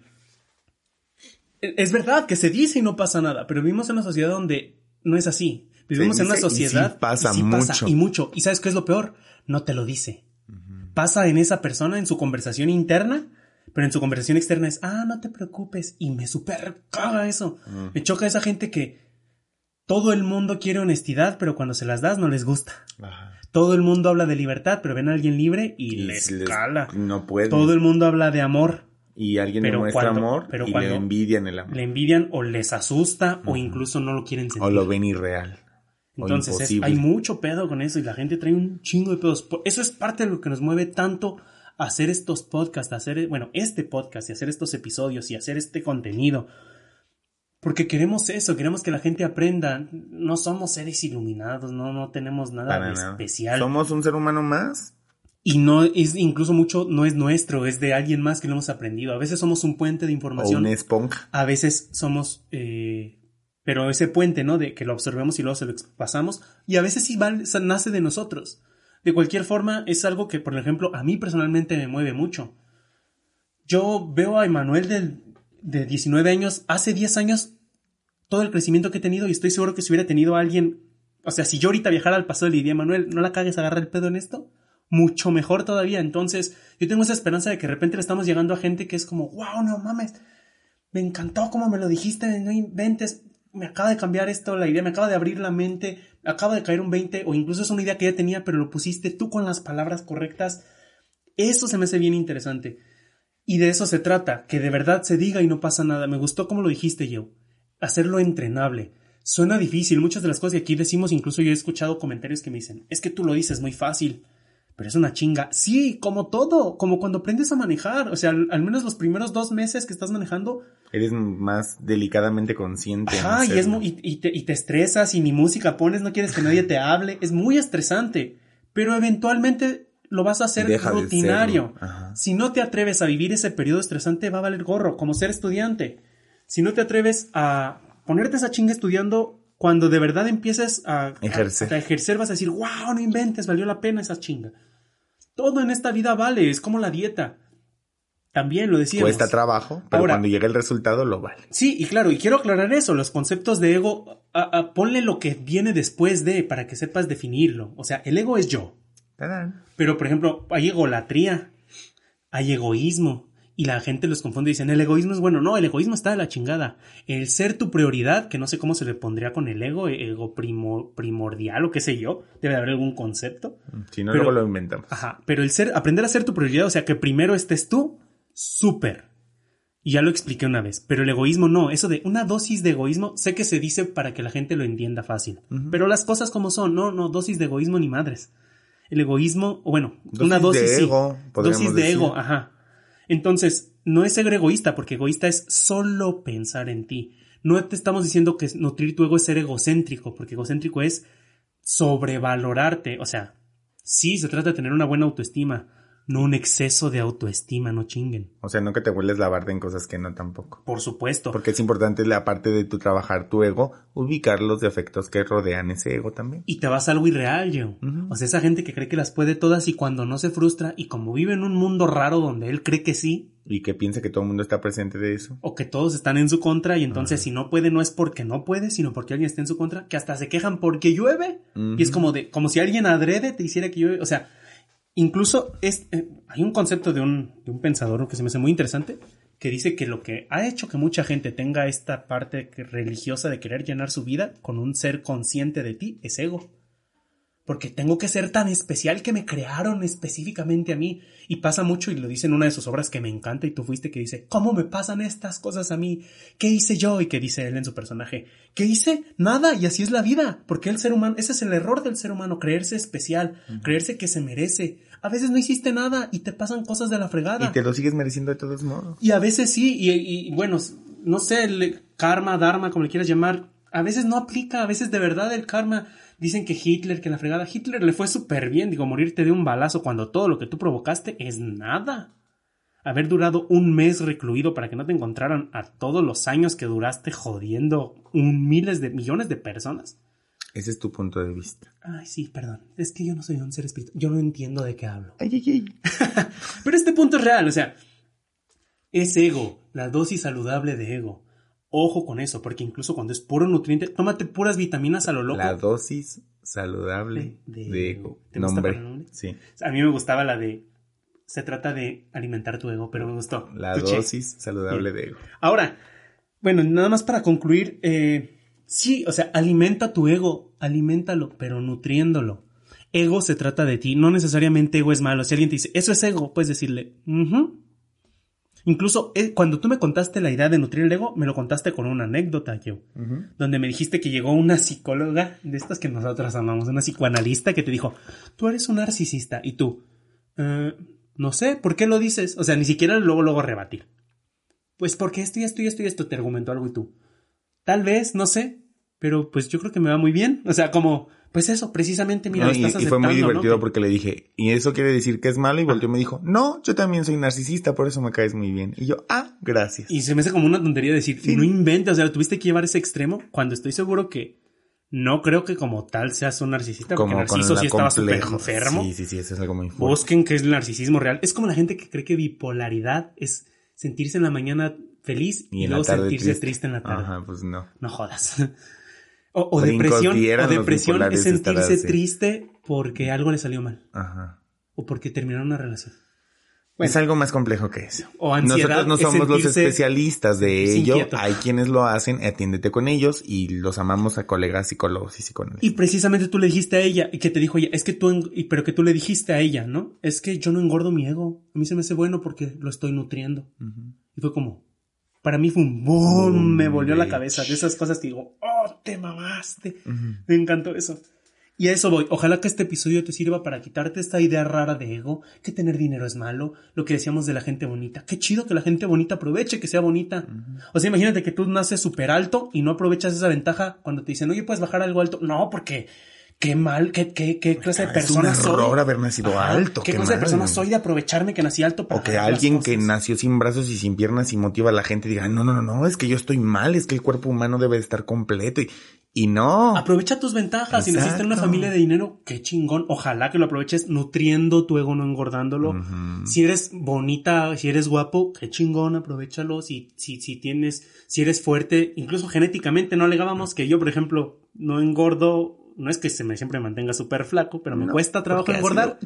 es verdad que se dice y no pasa nada, pero vivimos en una sociedad donde no es así. Vivimos en una dice y sí sociedad pasa y mucho. y mucho. ¿Y sabes qué es lo peor? No te lo dice. Pasa en esa persona, en su conversación interna, pero en su conversación externa es, ah, no te preocupes. Y me super caga eso. Me choca esa gente que todo el mundo quiere honestidad, pero cuando se las das no les gusta. Todo el mundo habla de libertad, pero ven a alguien libre y, les, les- cala. No puede. Todo el mundo habla de amor, Y alguien le muestra cuando- amor pero y le envidian el amor. le envidian o les asusta o incluso no lo quieren sentir. O lo ven irreal. Entonces, es- hay mucho pedo con eso y la gente trae un chingo de pedos. Eso es parte de lo que nos mueve tanto a hacer estos podcasts, a hacer, bueno, este podcast y hacer estos episodios y hacer este contenido. Porque queremos eso, queremos que la gente aprenda. No somos seres iluminados, no, no tenemos nada Para de nada. especial. Somos un ser humano más. Y no es, incluso mucho, no es nuestro, es de alguien más que lo hemos aprendido. A veces somos un puente de O información. una esponja. A veces somos, eh, pero ese puente, ¿no? De que lo observemos y luego se lo pasamos. Y a veces sí nace de nosotros. De cualquier forma, es algo que, por ejemplo, a mí personalmente me mueve mucho. Yo veo a Emanuel del- de 19 años, hace 10 años, todo el crecimiento que he tenido y estoy seguro que si hubiera tenido a alguien, o sea, si yo ahorita viajara al pasado le diría, Emanuel, no la cagues, agarra el pedo en esto, mucho mejor todavía. Entonces, yo tengo esa esperanza de que de repente le estamos llegando a gente que es como, wow, no mames, me encantó como me lo dijiste, no inventes, me acaba de cambiar esto, la idea, me acaba de abrir la mente, me acaba de caer un 20, o incluso es una idea que ya tenía, pero lo pusiste tú con las palabras correctas. Eso se me hace bien interesante. Y de eso se trata, que de verdad se diga y no pasa nada. Me gustó como lo dijiste, yo. Hacerlo entrenable. Suena difícil, muchas de las cosas que aquí decimos, incluso yo he escuchado comentarios que me dicen, es que tú lo dices muy fácil, pero es una chinga. Sí, como todo, como cuando aprendes a manejar, o sea, al, al menos los primeros dos meses que estás manejando, Eres más delicadamente consciente. en Ajá, y, es hacerlo. mu- y, te, y te estresas y ni música pones, no quieres que nadie te hable. Es muy estresante, pero eventualmente lo vas a hacer Deja de rutinario. Si no te atreves a vivir ese periodo estresante, va a valer gorro, como ser estudiante. Si no te atreves a ponerte esa chinga estudiando, cuando de verdad empieces a, a- Ejercer. a ejercer, vas a decir, wow, no inventes, valió la pena esa chinga. Todo en esta vida vale, es como la dieta. También lo decíamos. Cuesta trabajo, pero Ahora- cuando llega el resultado lo vale. Sí, y claro, y quiero aclarar eso, los conceptos de ego, a- a- ponle lo que viene después de, para que sepas definirlo. O sea, el ego es yo, pero por ejemplo, hay egolatría, hay egoísmo, y la gente los confunde y dicen, el egoísmo es bueno, no, el egoísmo está de la chingada. El ser tu prioridad, que no sé cómo se le pondría con el ego, ego primo- primordial o qué sé yo, debe de haber algún concepto. Si no, Pero- luego lo inventamos. Ajá, pero el ser, aprender a ser tu prioridad, o sea, que primero estés tú, súper. Y ya lo expliqué una vez, pero el egoísmo no, eso de una dosis de egoísmo, sé que se dice para que la gente lo entienda fácil, pero las cosas como son, no, no, dosis de egoísmo ni madres. El egoísmo, o bueno, Dosis una dosis de sí. ego, podríamos dosis de decir. ego, ajá. Entonces, no es ser egoísta, porque egoísta es solo pensar en ti. No te estamos diciendo que nutrir tu ego es ser egocéntrico, porque egocéntrico es sobrevalorarte. O sea, sí, se trata de tener una buena autoestima, no un exceso de autoestima, no chinguen. O sea, no que te vuelves la barda en cosas que no tampoco. Por supuesto. Porque es importante, la parte de tu trabajar tu ego, ubicar los defectos que rodean ese ego también. Y te vas a algo irreal, yo. O sea, esa gente que cree que las puede todas y cuando no se frustra y como vive en un mundo raro donde él cree que sí, Y que piensa que todo el mundo está presente de eso. o que todos están en su contra y entonces si no puede no es porque no puede, sino porque alguien está en su contra, que hasta se quejan porque llueve. Y es como de, como si alguien adrede te hiciera que llueve. O sea, incluso es, eh, hay un concepto de un, de un pensador que se me hace muy interesante, que dice que lo que ha hecho que mucha gente tenga esta parte religiosa de querer llenar su vida con un ser consciente de ti es ego. Porque tengo que ser tan especial que me crearon específicamente a mí. Y pasa mucho, y lo dice en una de sus obras que me encanta, y tú fuiste, que dice, ¿cómo me pasan estas cosas a mí? ¿Qué hice yo? Y que dice él en su personaje, ¿qué hice? Nada, y así es la vida. Porque el ser humano, ese es el error del ser humano, creerse especial, creerse que se merece. A veces no hiciste nada y te pasan cosas de la fregada. Y te lo sigues mereciendo de todos modos. Y a veces sí, y, y, bueno, no sé, el karma, dharma, como le quieras llamar, a veces no aplica, a veces de verdad el karma. Dicen que Hitler, que la fregada, Hitler le fue súper bien, digo, morirte de un balazo cuando todo lo que tú provocaste es nada. Haber durado un mes recluido para que no te encontraran a todos los años que duraste jodiendo un miles de millones de personas. Ese es tu punto de vista. Ay, sí, perdón. Es que yo no soy un ser espiritual. Yo no entiendo de qué hablo. Ay, ay, ay. Pero este punto es real, o sea, es ego, la dosis saludable de ego. Ojo con eso, porque incluso cuando es puro nutriente, tómate puras vitaminas a lo loco. La dosis saludable De- de, de- ego. ¿te gusta Nombre. para el nombre? Sí. A mí me gustaba la de. Se trata de alimentar tu ego, pero me gustó. La Tuché. dosis saludable de ego. Ahora, bueno, nada más para concluir, eh, sí, o sea, alimenta tu ego, aliméntalo, pero nutriéndolo. Ego se trata de ti, no necesariamente ego es malo. Si alguien te dice, eso es ego, puedes decirle, "Ujú". Incluso eh, cuando tú me contaste la idea de nutrir el ego, me lo contaste con una anécdota, yo. Donde me dijiste que llegó una psicóloga de estas que nosotros amamos, una psicoanalista que te dijo, tú eres un narcisista. Y tú, "Eh, no sé, ¿por qué lo dices? O sea, ni siquiera luego, luego rebatir. Pues porque esto y esto y esto y esto te argumentó algo y tú. Tal vez, no sé, pero pues yo creo que me va muy bien. O sea, como, pues eso, precisamente, mira, No, lo y, estás y fue muy divertido Que- porque le dije, ¿y eso quiere decir que es malo? Y volteó y me dijo, no, yo también soy narcisista, por eso me caes muy bien. Y yo, ah, gracias. Y se me hace como una tontería decir, Sí. no inventes, o sea, tuviste que llevar ese extremo cuando estoy seguro que no creo que como tal seas un narcisista, porque Narciso sí estaba súper enfermo. Sí, sí, sí, eso es algo muy fuerte. Busquen qué es el narcisismo real. Es como la gente que cree que bipolaridad es sentirse en la mañana feliz y, Y luego sentirse triste. triste. en la tarde. Ajá, pues no. No jodas. O, o depresión, o depresión es sentirse triste porque algo le salió mal Ajá. o porque terminaron una relación. es algo más complejo que eso. O ansiedad Nosotros no somos los especialistas de ello. inquieto. Hay quienes lo hacen, atiéndete con ellos y los amamos a colegas psicólogos y psicólogos. Y precisamente tú le dijiste a ella, y que te dijo ella, es que tú, pero que tú le dijiste a ella, ¿no? Es que yo no engordo mi ego. A mí se me hace bueno porque lo estoy nutriendo. Y fue como, para mí fue un boom, me volvió la cabeza. De esas cosas que digo, oh, te mamaste. Me encantó eso. Y a eso voy. Ojalá que este episodio te sirva para quitarte esta idea rara de ego, que tener dinero es malo, lo que decíamos de la gente bonita. Qué chido que la gente bonita aproveche que sea bonita. O sea, imagínate que tú naces súper alto y no aprovechas esa ventaja cuando te dicen, oye, puedes bajar algo alto. No, porque qué mal, qué, qué, qué clase de Es persona un soy. error haber nacido Ajá, alto. ¿Qué qué clase de persona soy de aprovecharme que nací alto para O que alguien que nació sin brazos y sin piernas y motiva a la gente diga, no, no, no, no, es que yo estoy mal, es que el cuerpo humano debe estar completo. Y, y no. Aprovecha tus ventajas. Si naciste en una familia de dinero, qué chingón. Ojalá que lo aproveches nutriendo tu ego, no engordándolo. Si eres bonita, si eres guapo, qué chingón, aprovechalo. Si, si, si tienes, si eres fuerte, incluso genéticamente, no alegábamos que yo, por ejemplo, no engordo. No es que se me siempre mantenga súper flaco, pero me No, cuesta trabajo engordar.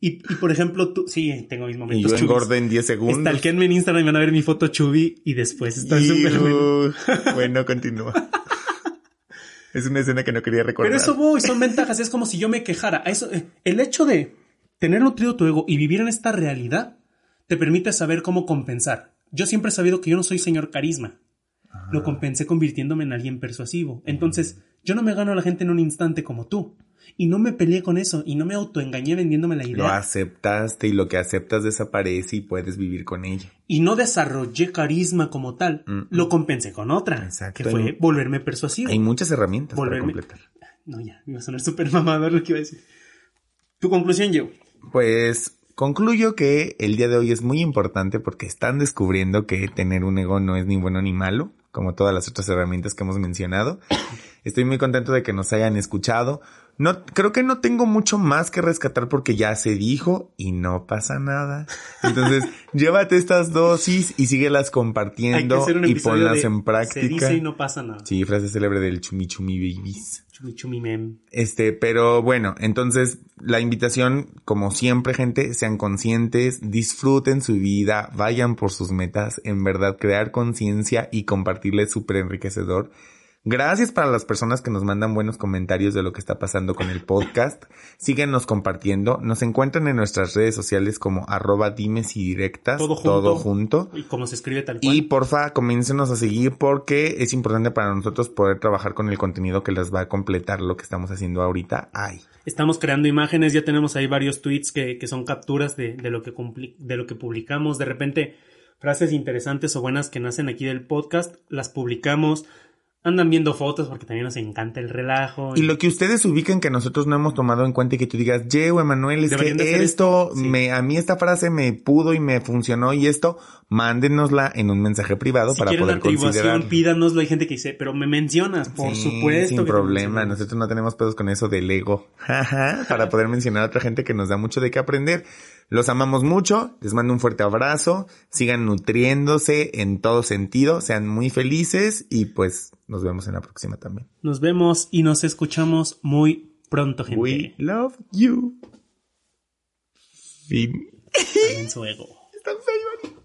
Y, y por ejemplo, tú, sí, tengo mis Y momentos. yo chubis. engordo en 10 segundos. Stalkeenme en Instagram y van a ver mi foto chubby y después está súper bueno. Bueno, continúa. es una escena que no quería recordar. Pero eso voy, son ventajas. Es como si yo me quejara. Eso, eh, el hecho de tener nutrido tu ego y vivir en esta realidad te permite saber cómo compensar. Yo siempre he sabido que yo no soy señor carisma. Lo compensé convirtiéndome en alguien persuasivo. Entonces, yo no me gano a la gente en un instante como tú. Y no me peleé con eso y no me autoengañé vendiéndome la Lo idea. aceptaste y lo que aceptas desaparece y puedes vivir con ello. Y no desarrollé carisma como tal. Mm. Lo compensé con otra. Exacto. Que fue volverme persuasivo. Hay muchas herramientas Volverme- para completar. No, ya, me iba a sonar súper mamador lo que iba a decir. Tu conclusión, yo. Pues concluyo que el día de hoy es muy importante porque están descubriendo que tener un ego no es ni bueno ni malo, como todas las otras herramientas que hemos mencionado. Estoy muy contento de que nos hayan escuchado. No, creo que no tengo mucho más que rescatar porque ya se dijo y no pasa nada. Entonces, llévate estas dosis y síguelas compartiendo y ponlas de en práctica. Se dice y no pasa nada. Sí, frase célebre del chumi chumi babies. Chumi chumi mem. Este, pero bueno, entonces la invitación, como siempre, gente, sean conscientes, disfruten su vida, vayan por sus metas, en verdad, crear conciencia y compartirles súper enriquecedor. Gracias para las personas que nos mandan buenos comentarios de lo que está pasando con el podcast. Síguenos compartiendo. Nos encuentran en nuestras redes sociales como arroba dimes y directas. Todo junto. Todo junto. Y como se escribe tal cual. Y porfa, comiéncenos a seguir porque es importante para nosotros poder trabajar con el contenido que les va a completar lo que estamos haciendo ahorita. Ay. Estamos creando imágenes, ya tenemos ahí varios tweets que, que son capturas de, de lo que de lo que publicamos. De repente, frases interesantes o buenas que nacen aquí del podcast, las publicamos. Andan viendo fotos porque también nos encanta el relajo. Y lo que ustedes ubiquen que nosotros no hemos tomado en cuenta y que tú digas, Yeo, Emanuel, es que esto, esto". Sí. me, a mí esta frase me pudo y me funcionó y esto, mándenosla en un mensaje privado si para quieren poder considerarlo. pídanoslo. Hay gente que dice, pero me mencionas, por Sí, supuesto. Sin que problema, nosotros no tenemos pedos con eso del ego. Para poder mencionar a otra gente que nos da mucho de qué aprender. Los amamos mucho, les mando un fuerte abrazo, sigan nutriéndose en todo sentido, sean muy felices y pues nos vemos en la próxima también. Nos vemos y nos escuchamos muy pronto, gente. We love you. Fin. En su ego. Feo,